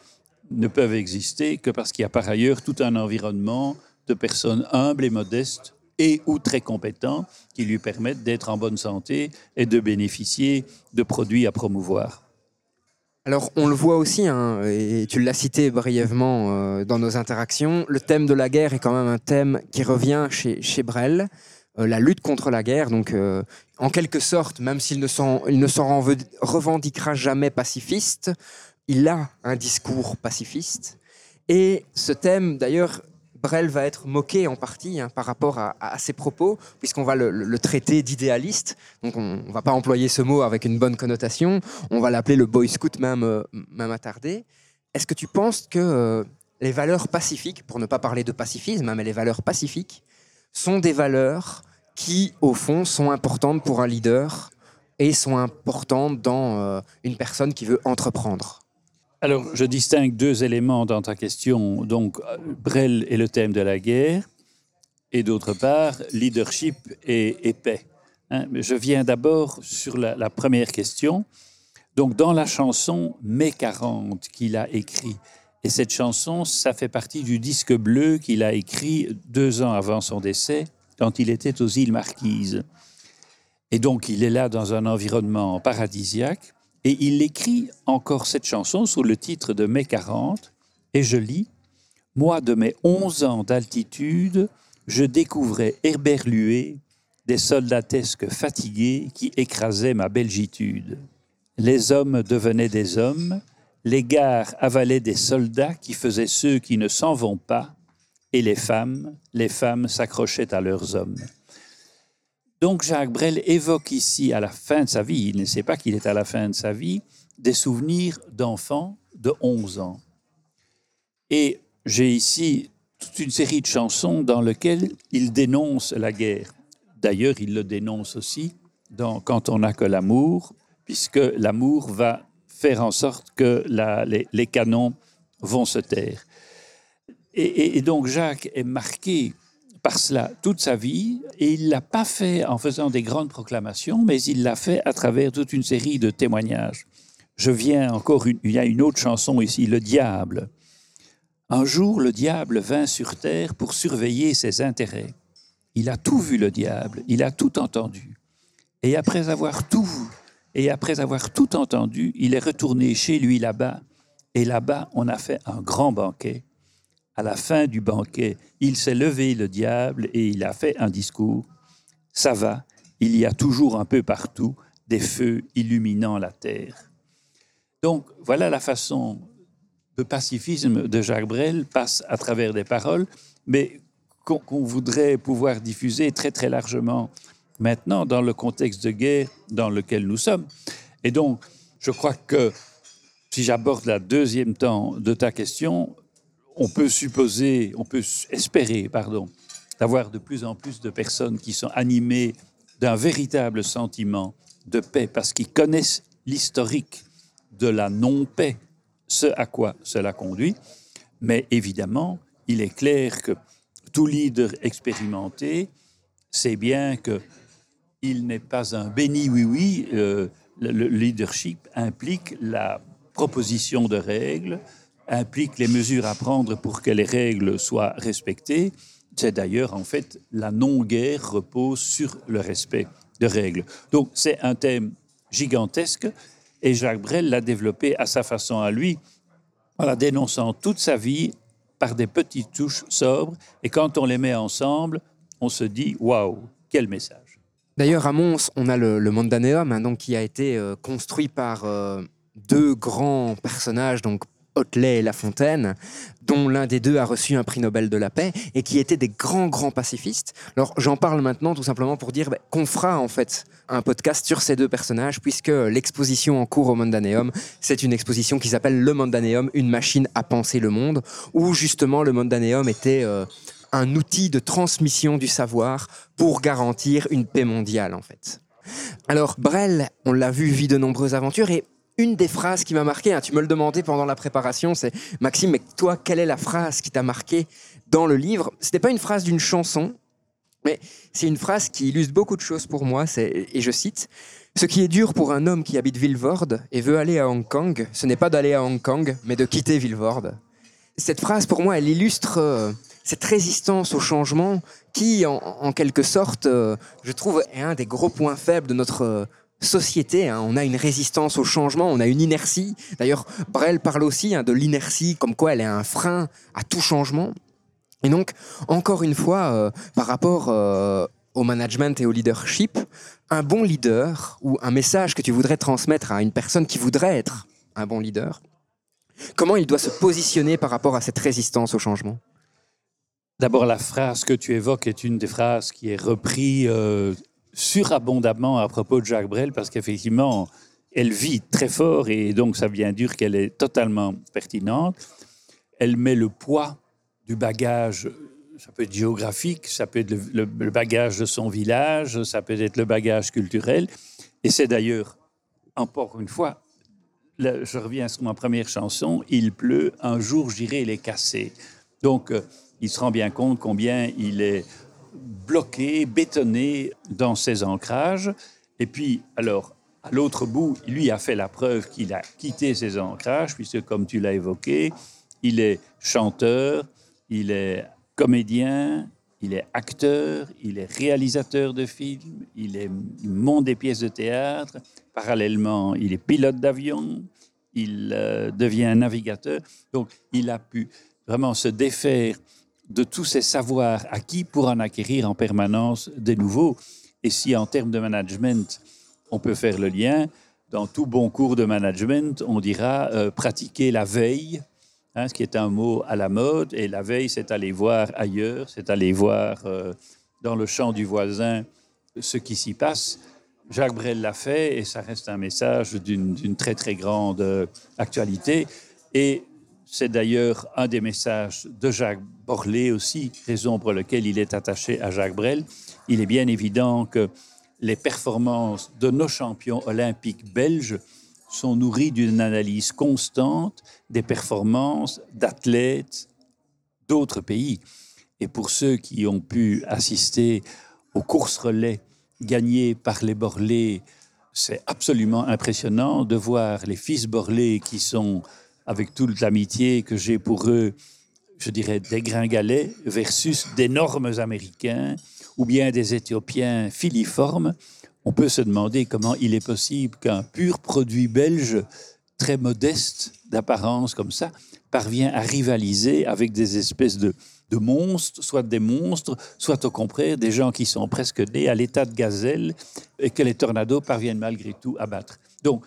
ne peuvent exister que parce qu'il y a par ailleurs tout un environnement de personnes humbles et modestes et ou très compétents qui lui permettent d'être en bonne santé et de bénéficier de produits à promouvoir. Alors, on le voit aussi, hein, et tu l'as cité brièvement euh, dans nos interactions, le thème de la guerre est quand même un thème qui revient chez, chez Brel. Euh, la lutte contre la guerre, donc euh, en quelque sorte, même s'il ne s'en revendiquera jamais pacifiste, il a un discours pacifiste. Et ce thème, d'ailleurs, Brel va être moqué en partie hein, par rapport à, ses propos, puisqu'on va le, traiter d'idéaliste. Donc on ne va pas employer ce mot avec une bonne connotation. On va l'appeler le boy scout même, euh, même attardé. Est-ce que tu penses que les valeurs pacifiques, pour ne pas parler de pacifisme, hein, mais les valeurs pacifiques, sont des valeurs qui, au fond, sont importantes pour un leader et sont importantes dans euh, une personne qui veut entreprendre Alors, je distingue deux éléments dans ta question. Donc, Brel est le thème de la guerre, et d'autre part, leadership et, paix. Hein, je viens d'abord sur la, la première question. Donc, dans la chanson Mai 40 qu'il a écrit, et cette chanson, ça fait partie du disque bleu qu'il a écrit deux ans avant son décès, quand il était aux îles Marquises. Et donc, il est là dans un environnement paradisiaque. Et il écrit encore cette chanson sous le titre de Mai 40, et je lis Moi, de mes 11 ans d'altitude, je découvrais herberluer des soldatesques fatigués qui écrasaient ma belgitude. Les hommes devenaient des hommes, les gares avalaient des soldats qui faisaient ceux qui ne s'en vont pas, et les femmes, les femmes s'accrochaient à leurs hommes. Donc Jacques Brel évoque ici, à la fin de sa vie, il ne sait pas qu'il est à la fin de sa vie, des souvenirs d'enfants de 11 ans. Et j'ai ici toute une série de chansons dans lesquelles il dénonce la guerre. D'ailleurs, il le dénonce aussi dans Quand on n'a que l'amour, puisque l'amour va faire en sorte que les, canons vont se taire. Et, donc Jacques est marqué par cela toute sa vie, et il l'a pas fait en faisant des grandes proclamations, mais il l'a fait à travers toute une série de témoignages. Je viens encore, il y a une autre chanson ici, Le Diable. Un jour, le diable vint sur terre pour surveiller ses intérêts. Il a tout vu, le diable, il a tout entendu. Et après avoir tout vu, et après avoir tout entendu, il est retourné chez lui là-bas, et là-bas, on a fait un grand banquet. À la fin du banquet, il s'est levé, le diable, et il a fait un discours. Ça va, il y a toujours un peu partout des feux illuminant la terre. Donc, voilà la façon le pacifisme de Jacques Brel passe à travers des paroles, mais qu'on voudrait pouvoir diffuser très très largement maintenant dans le contexte de guerre dans lequel nous sommes. Et donc, je crois que si j'aborde la deuxième temps de ta question, on peut supposer, on peut espérer, pardon, d'avoir de plus en plus de personnes qui sont animées d'un véritable sentiment de paix parce qu'ils connaissent l'historique de la non-paix, ce à quoi cela conduit. Mais évidemment, il est clair que tout leader expérimenté sait bien que il n'est pas un béni oui-oui. euh, le, le leadership implique la proposition de règles, implique les mesures à prendre pour que les règles soient respectées. C'est d'ailleurs, en fait, la non-guerre repose sur le respect de règles. Donc, c'est un thème gigantesque et Jacques Brel l'a développé à sa façon à lui, en la dénonçant toute sa vie par des petites touches sobres. Et quand on les met ensemble, on se dit waouh, quel message. D'ailleurs, à Mons, on a le, le Mondaneum, hein, donc, qui a été euh, construit par euh, deux grands personnages, donc Hotelet et La Fontaine, dont l'un des deux a reçu un prix Nobel de la paix et qui étaient des grands, grands pacifistes. Alors, j'en parle maintenant tout simplement pour dire bah, qu'on fera en fait un podcast sur ces deux personnages, puisque l'exposition en cours au Mondaneum, c'est une exposition qui s'appelle Le Mondaneum, une machine à penser le monde, où justement le Mondaneum était euh, un outil de transmission du savoir pour garantir une paix mondiale en fait. Alors Brel, on l'a vu, vit de nombreuses aventures et une des phrases qui m'a marqué, hein, tu me le demandais pendant la préparation, c'est Maxime, mais toi, quelle est la phrase qui t'a marqué dans le livre? Ce n'était pas une phrase d'une chanson, mais c'est une phrase qui illustre beaucoup de choses pour moi, et je cite Ce qui est dur pour un homme qui habite Villevorde et veut aller à Hong Kong, ce n'est pas d'aller à Hong Kong, mais de quitter Villevorde. Cette phrase, pour moi, elle illustre euh, cette résistance au changement qui, en, quelque sorte, euh, je trouve, est un des gros points faibles de notre euh, société. Hein. On a une résistance au changement, on a une inertie. D'ailleurs, Brel parle aussi hein, de l'inertie, comme quoi elle est un frein à tout changement. Et donc, encore une fois, euh, par rapport au management et au leadership, un bon leader ou un message que tu voudrais transmettre à une personne qui voudrait être un bon leader, comment il doit se positionner par rapport à cette résistance au changement? D'abord, la phrase que tu évoques est une des phrases qui est reprise euh, surabondamment à propos de Jacques Brel parce qu'effectivement, elle vit très fort et donc ça vient dire qu'elle est totalement pertinente. Elle met le poids du bagage, ça peut être géographique, ça peut être le, bagage de son village, ça peut être le bagage culturel. Et c'est d'ailleurs, encore une fois, je reviens sur ma première chanson, Il pleut, un jour j'irai les casser. Donc, euh, il se rend bien compte combien il est bloqué, bétonné dans ses ancrages. Et puis, alors, à l'autre bout, lui a fait la preuve qu'il a quitté ses ancrages, puisque, comme tu l'as évoqué, il est chanteur, il est comédien, il est acteur, il est réalisateur de films, il, monte des pièces de théâtre. Parallèlement, il est pilote d'avion, il euh, devient navigateur. Donc, il a pu vraiment se défaire de tous ces savoirs acquis pour en acquérir en permanence des nouveaux. Et si en termes de management, on peut faire le lien, dans tout bon cours de management, on dira euh, pratiquer la veille, hein, ce qui est un mot à la mode, et la veille, c'est aller voir ailleurs, c'est aller voir euh, dans le champ du voisin ce qui s'y passe. Jacques Brel l'a fait, et ça reste un message d'une très très grande euh, actualité. Et c'est d'ailleurs un des messages de Jacques Borlée aussi, raison pour laquelle il est attaché à Jacques Brel. Il est bien évident que les performances de nos champions olympiques belges sont nourries d'une analyse constante des performances d'athlètes d'autres pays. Et pour ceux qui ont pu assister aux courses relais gagnées par les Borlés, c'est absolument impressionnant de voir les fils Borlés qui sont avec toute l'amitié que j'ai pour eux, je dirais des gringalais versus d'énormes Américains ou bien des Éthiopiens filiformes, on peut se demander comment il est possible qu'un pur produit belge, très modeste d'apparence comme ça, parvient à rivaliser avec des espèces de, de monstres, soit des monstres, soit au contraire des gens qui sont presque nés à l'état de gazelle et que les tornados parviennent malgré tout à battre. Donc,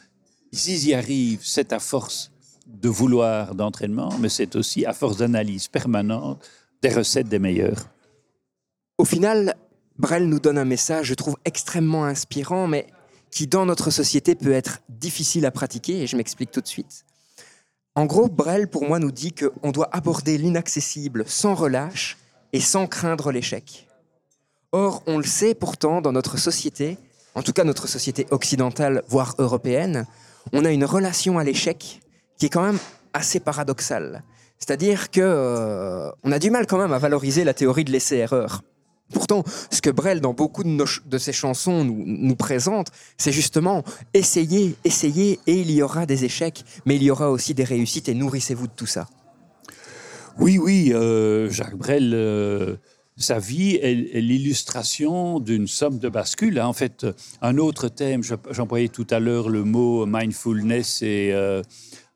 s'ils y arrivent, c'est à force de vouloir d'entraînement, mais c'est aussi à force d'analyse permanente des recettes des meilleurs. Au final, Brel nous donne un message, je trouve, extrêmement inspirant, mais qui dans notre société peut être difficile à pratiquer, et je m'explique tout de suite. En gros, Brel, pour moi, nous dit qu'on doit aborder l'inaccessible sans relâche et sans craindre l'échec. Or, on le sait pourtant, dans notre société, en tout cas notre société occidentale, voire européenne, on a une relation à l'échec qui est quand même assez paradoxal. C'est-à-dire que euh, on a du mal quand même à valoriser la théorie de l'essai-erreur. Pourtant, ce que Brel, dans beaucoup de, ses chansons, nous, présente, c'est justement essayer, essayer, et il y aura des échecs, mais il y aura aussi des réussites, et nourrissez-vous de tout ça. Oui, oui, euh, Jacques Brel, euh, sa vie est, l'illustration d'une somme de bascules. En fait, un autre thème, j'employais tout à l'heure le mot mindfulness et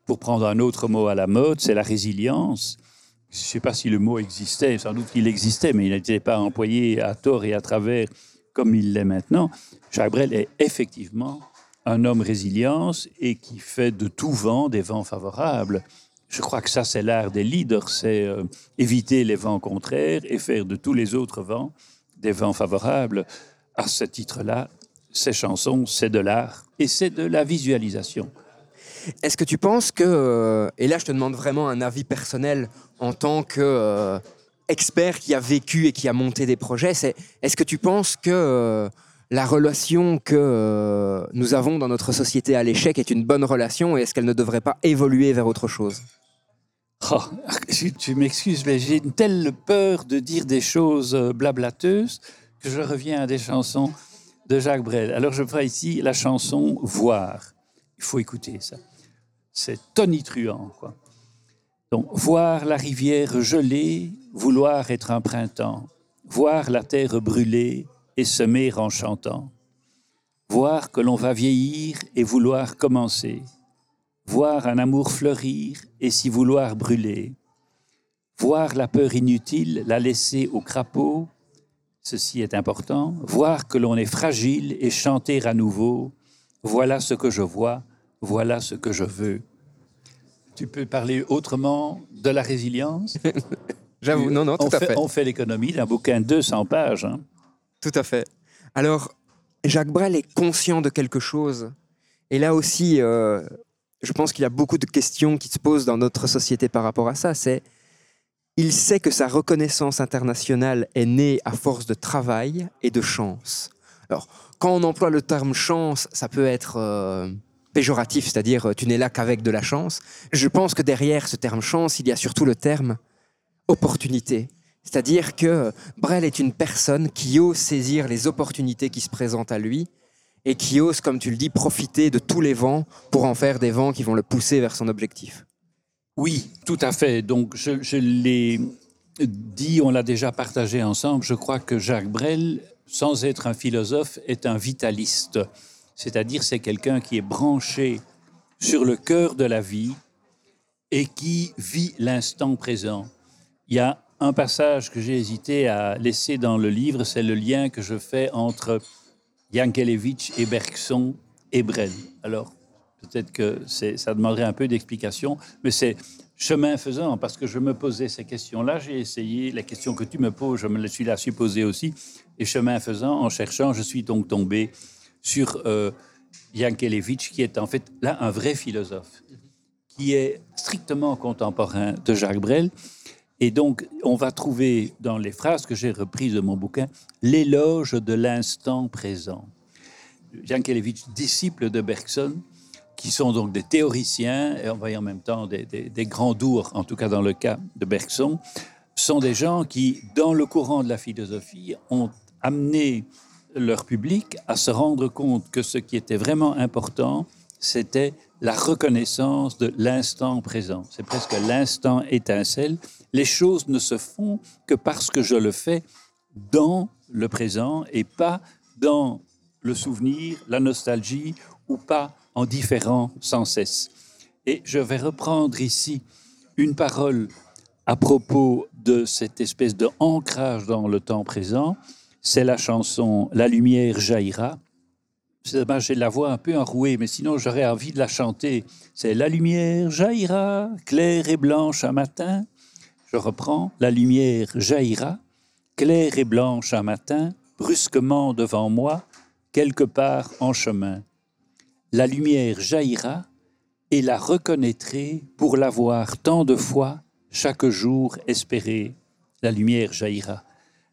pour prendre un autre mot à la mode, c'est la résilience. Je ne sais pas si le mot existait, sans doute qu'il existait, mais il n'était pas employé à tort et à travers comme il l'est maintenant. Jacques Brel est effectivement un homme résilience et qui fait de tout vent des vents favorables. Je crois que ça, c'est l'art des leaders, c'est euh, éviter les vents contraires et faire de tous les autres vents des vents favorables. À ce titre-là, ces chansons, c'est de l'art et c'est de la visualisation. Est-ce que tu penses que, euh, et là je te demande vraiment un avis personnel en tant que euh, expert qui a vécu et qui a monté des projets, c'est est-ce que tu penses que euh, la relation que nous avons dans notre société à l'échec est une bonne relation et est-ce qu'elle ne devrait pas évoluer vers autre chose? Oh, tu, m'excuses, mais j'ai une telle peur de dire des choses blablateuses que je reviens à des chansons de Jacques Brel. Alors je ferai ici la chanson Voir. Il faut écouter ça. C'est tonitruant, quoi. Donc, voir la rivière gelée, vouloir être un printemps, voir la terre brûler et semer en chantant, voir que l'on va vieillir et vouloir commencer, voir un amour fleurir et s'y vouloir brûler, voir la peur inutile la laisser au crapaud, ceci est important, voir que l'on est fragile et chanter à nouveau, voilà ce que je vois, voilà ce que je veux. Tu peux parler autrement de la résilience J'avoue, non, non, tout on à fait. On fait l'économie d'un bouquin de 200 pages. hein. Tout à fait. Alors, Jacques Brel est conscient de quelque chose. Et là aussi, euh, je pense qu'il y a beaucoup de questions qui se posent dans notre société par rapport à ça. C'est, il sait que sa reconnaissance internationale est née à force de travail et de chance. Alors, quand on emploie le terme chance, ça peut être euh, péjoratif, c'est-à-dire euh, tu n'es là qu'avec de la chance. Je pense que derrière ce terme chance, il y a surtout le terme opportunité. C'est-à-dire que Brel est une personne qui ose saisir les opportunités qui se présentent à lui et qui ose, comme tu le dis, profiter de tous les vents pour en faire des vents qui vont le pousser vers son objectif. Oui, tout à fait. Donc, je, je l'ai dit, on l'a déjà partagé ensemble. Je crois que Jacques Brel, sans être un philosophe, est un vitaliste. C'est-à-dire, c'est quelqu'un qui est branché sur le cœur de la vie et qui vit l'instant présent. Il y a un passage que j'ai hésité à laisser dans le livre, c'est le lien que je fais entre Yankelevitch et Bergson et Brel. Alors, peut-être que ça demanderait un peu d'explication, mais c'est chemin faisant, parce que je me posais ces questions-là, j'ai essayé, les questions que tu me poses, je me les suis là supposées aussi, et chemin faisant, en cherchant, je suis donc tombé sur euh, Yankelevitch, qui est en fait là un vrai philosophe, qui est strictement contemporain de Jacques Brel. Et donc, on va trouver dans les phrases que j'ai reprises de mon bouquin l'éloge de l'instant présent. Yankelevitch, disciple de Bergson, qui sont donc des théoriciens et on va en même temps des, des- des grands dours, en tout cas dans le cas de Bergson, sont des gens qui, dans le courant de la philosophie, ont amené leur public à se rendre compte que ce qui était vraiment important, c'était la reconnaissance de l'instant présent. C'est presque l'instant étincelle. Les choses ne se font que parce que je le fais dans le présent et pas dans le souvenir, la nostalgie ou pas en différant sans cesse. Et je vais reprendre ici une parole à propos de cette espèce de ancrage dans le temps présent. C'est la chanson La lumière jaillira. C'est dommage, j'ai la voix un peu enrouée, mais sinon j'aurais envie de la chanter. C'est La lumière jaillira, claire et blanche un matin. Je reprends. La lumière jaillira, claire et blanche un matin, brusquement devant moi, quelque part en chemin. La lumière jaillira et la reconnaîtrai pour l'avoir tant de fois chaque jour espéré. La lumière jaillira.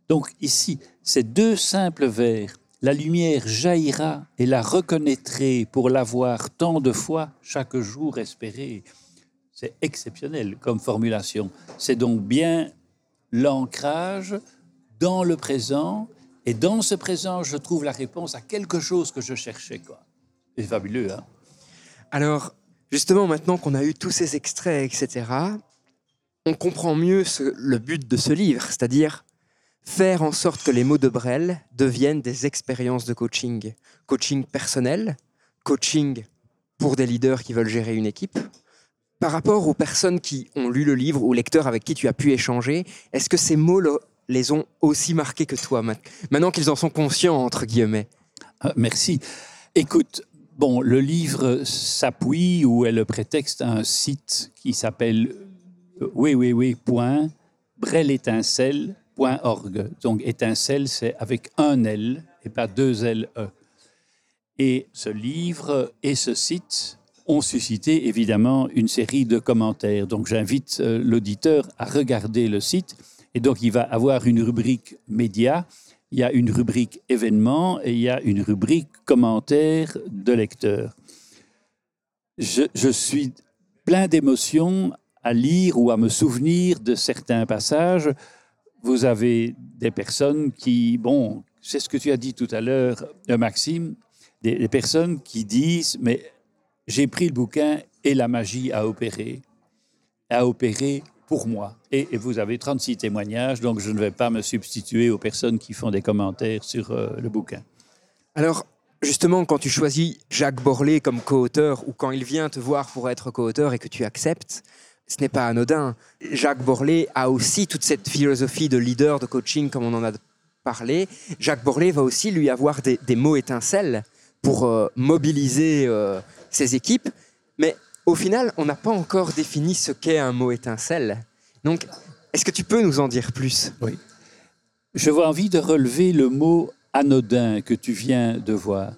Donc ici, ces deux simples vers, la lumière jaillira et la reconnaîtrai pour l'avoir tant de fois chaque jour espéré. C'est exceptionnel comme formulation. C'est donc bien l'ancrage dans le présent. Et dans ce présent, je trouve la réponse à quelque chose que je cherchais. quoi. C'est fabuleux, hein Alors, justement, maintenant qu'on a eu tous ces extraits, etc., on comprend mieux le but de ce livre, c'est-à-dire faire en sorte que les mots de Brel deviennent des expériences de coaching. Coaching personnel, coaching pour des leaders qui veulent gérer une équipe. Par rapport aux personnes qui ont lu le livre, aux lecteurs avec qui tu as pu échanger, est-ce que ces mots le- les ont aussi marqués que toi, ma- maintenant qu'ils en sont conscients, entre guillemets Ah, Merci. Écoute, bon, le livre s'appuie ou est le prétexte à un site qui s'appelle euh, www.brelétincelle.org. Donc, étincelle, c'est avec un L et pas deux L E. Et ce livre et ce site ont suscité évidemment une série de commentaires. Donc, j'invite euh, l'auditeur à regarder le site. Et donc, il va avoir une rubrique médias il y a une rubrique événements et il y a une rubrique commentaires de lecteurs. Je suis plein d'émotions à lire ou à me souvenir de certains passages. Vous avez des personnes qui, bon, c'est ce que tu as dit tout à l'heure, euh, Maxime, des, personnes qui disent, mais j'ai pris le bouquin et la magie a opéré, a opéré pour moi. Et, et vous avez 36 témoignages, donc je ne vais pas me substituer aux personnes qui font des commentaires sur euh, le bouquin. Alors, justement, quand tu choisis Jacques Borlé comme co-auteur ou quand il vient te voir pour être co-auteur et que tu acceptes, ce n'est pas anodin. Jacques Borlé a aussi toute cette philosophie de leader, de coaching, comme on en a parlé. Jacques Borlé va aussi lui avoir des, mots étincelles pour euh, mobiliser euh, ses équipes. Mais au final, on n'a pas encore défini ce qu'est un mot étincelle. Donc, est-ce que tu peux nous en dire plus? Je vois envie de relever le mot anodin que tu viens de voir.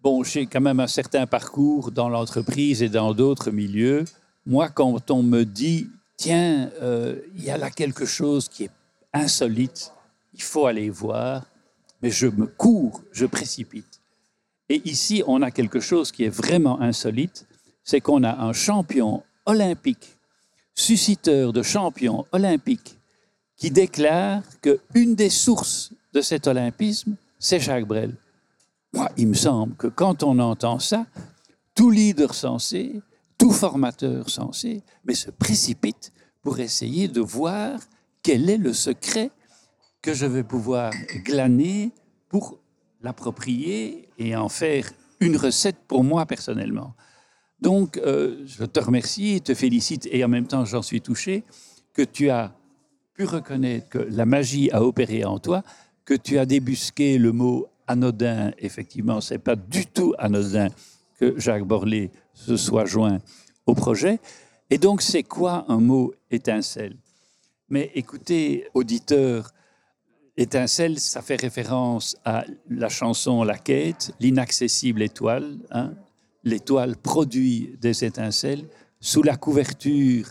Bon, j'ai quand même un certain parcours dans l'entreprise et dans d'autres milieux. Moi, quand on me dit, tiens, euh, il y a là quelque chose qui est insolite, il faut aller voir, mais je me cours, je précipite. Et ici, on a quelque chose qui est vraiment insolite, c'est qu'on a un champion olympique, susciteur de champions olympiques, qui déclare qu'une des sources de cet olympisme, c'est Jacques Brel. Moi, il me semble que quand on entend ça, tout leader sensé, tout formateur sensé, mais se précipite pour essayer de voir quel est le secret que je vais pouvoir glaner pour l'approprier et en faire une recette pour moi personnellement. Donc, euh, je te remercie, te félicite et en même temps, j'en suis touché que tu as pu reconnaître que la magie a opéré en toi, que tu as débusqué le mot anodin. Effectivement, c'est pas du tout anodin que Jacques Borlé se soit joint au projet. Et donc, c'est quoi un mot étincelle? Mais écoutez, auditeurs, étincelle, ça fait référence à la chanson La Quête, l'inaccessible étoile. Hein L'étoile produit des étincelles. Sous la couverture,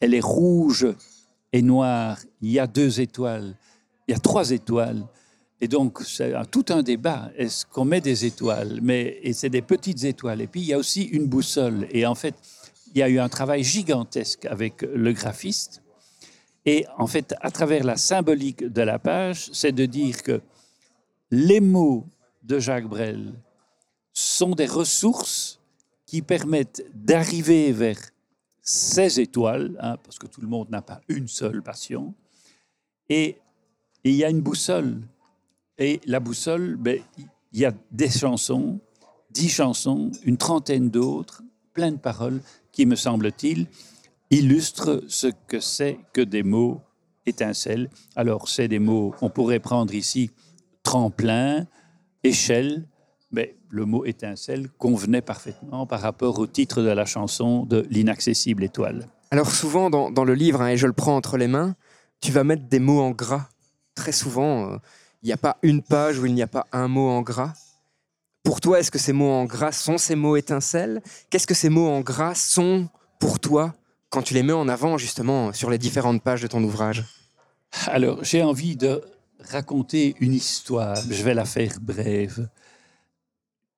elle est rouge et noire. Il y a deux étoiles. Il y a trois étoiles. Et donc, c'est tout un débat. Est-ce qu'on met des étoiles? Mais et c'est des petites étoiles. Et puis, il y a aussi une boussole. Et en fait, il y a eu un travail gigantesque avec le graphiste. Et en fait, à travers la symbolique de la page, c'est de dire que les mots de Jacques Brel sont des ressources qui permettent d'arriver vers ces étoiles, hein, parce que tout le monde n'a pas une seule passion. Et il y a une boussole. Et la boussole, ben, il y a des chansons, dix chansons, une trentaine d'autres, plein de paroles qui, me semble-t-il, illustrent ce que c'est que des mots étincelles. Alors, c'est des mots, on pourrait prendre ici tremplin, échelle, mais le mot étincelle convenait parfaitement par rapport au titre de la chanson de l'inaccessible étoile. Alors souvent dans, le livre, hein, et je le prends entre les mains, tu vas mettre des mots en gras. Très souvent, euh, il n'y a pas une page où il n'y a pas un mot en gras. Pour toi, est-ce que ces mots en gras sont ces mots étincelles? Qu'est-ce que ces mots en gras sont pour toi quand tu les mets en avant justement sur les différentes pages de ton ouvrage? Alors, j'ai envie de raconter une histoire. Je vais la faire brève.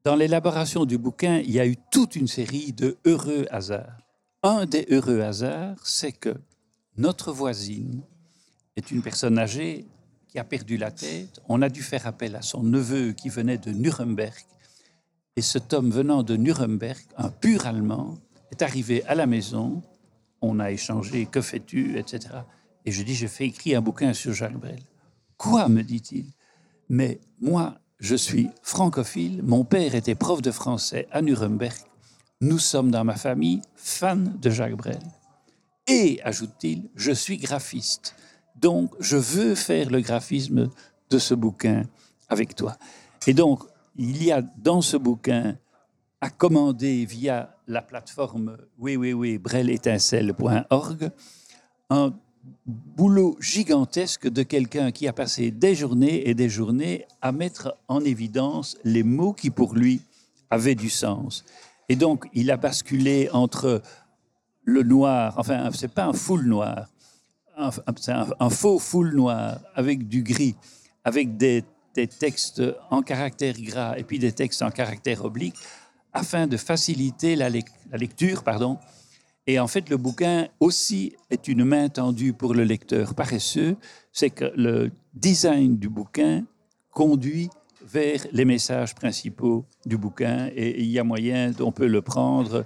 Dans l'élaboration du bouquin, il y a eu toute une série de heureux hasards. Un des heureux hasards, c'est que notre voisine est une personne âgée qui a perdu la tête. On a dû faire appel à son neveu qui venait de Nuremberg. Et cet homme venant de Nuremberg, un pur Allemand, est arrivé à la maison. On a échangé, que fais-tu, etc. Et je dis, je fais écrire un bouquin sur Jacques Brel. Quoi, me dit-il? Mais moi, je suis francophile, mon père était prof de français à Nuremberg. Nous sommes dans ma famille fans de Jacques Brel. Et, ajoute-t-il, je suis graphiste. Donc, je veux faire le graphisme de ce bouquin avec toi. Et donc, il y a dans ce bouquin à commander via la plateforme www.brelétincelle.org un boulot gigantesque de quelqu'un qui a passé des journées et des journées à mettre en évidence les mots qui pour lui avaient du sens. Et donc, il a basculé entre le noir, enfin, c'est pas un full noir, un- faux full noir avec du gris, avec des des textes en caractère gras et puis des textes en caractère oblique afin de faciliter la, la lecture. Pardon. Et en fait, le bouquin aussi est une main tendue pour le lecteur paresseux. C'est que le design du bouquin conduit vers les messages principaux du bouquin et il y a moyen, on peut le prendre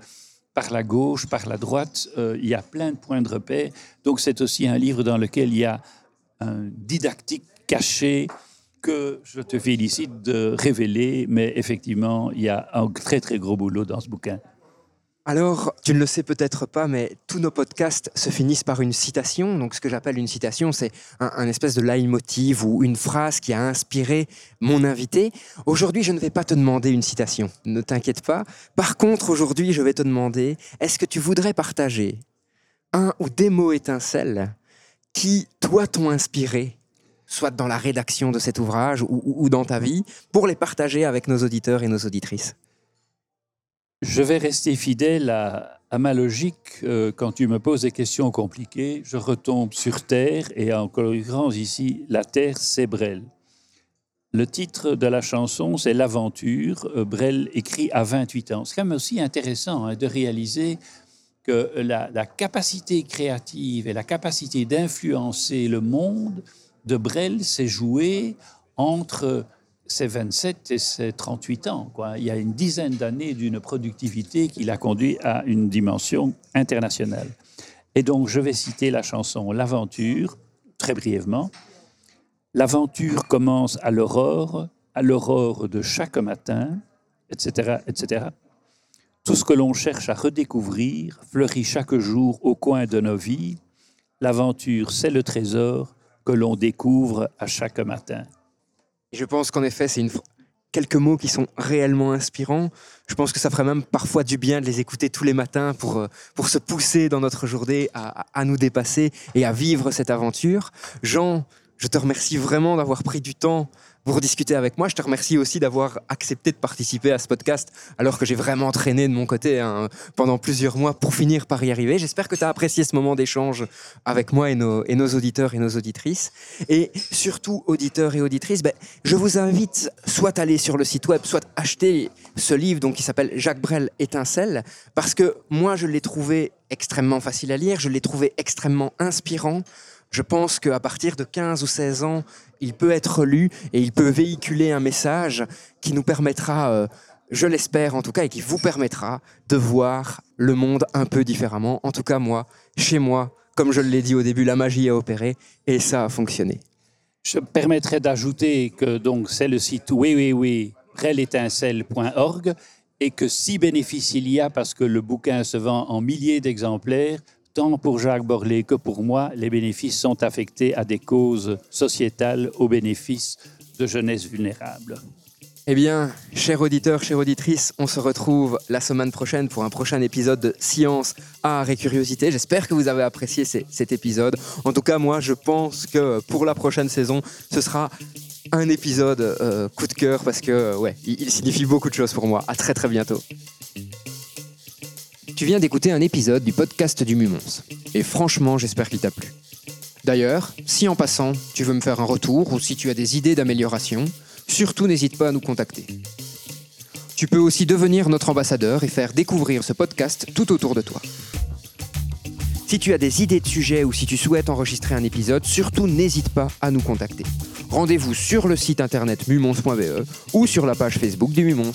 par la gauche, par la droite, euh, il y a plein de points de repère. Donc c'est aussi un livre dans lequel il y a un didactique caché que je te félicite de révéler, mais effectivement, il y a un très très gros boulot dans ce bouquin. Alors, tu ne le sais peut-être pas, mais tous nos podcasts se finissent par une citation. Donc, ce que j'appelle une citation, c'est un, espèce de leitmotiv ou une phrase qui a inspiré mon invité. Aujourd'hui, je ne vais pas te demander une citation, ne t'inquiète pas. Par contre, aujourd'hui, je vais te demander, est-ce que tu voudrais partager un ou des mots étincelles qui, toi, t'ont inspiré soit dans la rédaction de cet ouvrage ou dans ta vie, pour les partager avec nos auditeurs et nos auditrices? Je vais rester fidèle à, ma logique. Euh, quand tu me poses des questions compliquées, je retombe sur Terre, et en l'occurrence ici, la Terre, c'est Brel. Le titre de la chanson, c'est L'aventure. Euh, Brel écrit à 28 ans. C'est quand même aussi intéressant hein, de réaliser que la, la, capacité créative et la capacité d'influencer le monde de Brel s'est jouée entre ses 27 et ses 38 ans. Il y a une dizaine d'années d'une productivité qui l'a conduit à une dimension internationale. Et donc, je vais citer la chanson L'aventure, très brièvement. L'aventure commence à l'aurore, à l'aurore de chaque matin, etc., etc. Tout ce que l'on cherche à redécouvrir fleurit chaque jour au coin de nos vies. L'aventure, c'est le trésor que l'on découvre à chaque matin je pense qu'en effet, c'est quelques mots qui sont réellement inspirants. Je pense que ça ferait même parfois du bien de les écouter tous les matins pour, euh, pour se pousser dans notre journée à, à nous dépasser et à vivre cette aventure. Jean, je te remercie vraiment d'avoir pris du temps pour discuter avec moi. Je te remercie aussi d'avoir accepté de participer à ce podcast alors que j'ai vraiment traîné de mon côté hein, pendant plusieurs mois pour finir par y arriver. J'espère que tu as apprécié ce moment d'échange avec moi et nos, auditeurs et nos auditrices. Et surtout, auditeurs et auditrices, ben, je vous invite soit à aller sur le site web, soit acheter ce livre donc, qui s'appelle Jacques Brel Étincelle, parce que moi, je l'ai trouvé extrêmement facile à lire, je l'ai trouvé extrêmement inspirant. Je pense qu'à partir de 15 ou 16 ans, il peut être lu et il peut véhiculer un message qui nous permettra, euh, je l'espère en tout cas, et qui vous permettra de voir le monde un peu différemment. En tout cas, moi, chez moi, comme je l'ai dit au début, la magie a opéré et ça a fonctionné. Je me permettrai d'ajouter que donc c'est le site oui oui oui et que si bénéfice il y a parce que le bouquin se vend en milliers d'exemplaires, tant pour Jacques Borlée que pour moi, les bénéfices sont affectés à des causes sociétales au bénéfice de jeunesse vulnérable. Eh bien, chers auditeurs, chères auditrices, on se retrouve la semaine prochaine pour un prochain épisode de Science, Art et Curiosité. J'espère que vous avez apprécié cet épisode. En tout cas, moi, je pense que pour la prochaine saison, ce sera un épisode euh, coup de cœur parce que, ouais, il signifie beaucoup de choses pour moi. À très très bientôt. Tu viens d'écouter un épisode du podcast du Mumons. Et franchement, j'espère qu'il t'a plu. D'ailleurs, si en passant, tu veux me faire un retour ou si tu as des idées d'amélioration, surtout n'hésite pas à nous contacter. Tu peux aussi devenir notre ambassadeur et faire découvrir ce podcast tout autour de toi. Si tu as des idées de sujets ou si tu souhaites enregistrer un épisode, surtout n'hésite pas à nous contacter. Rendez-vous sur le site internet mumons.be ou sur la page Facebook du Mumons.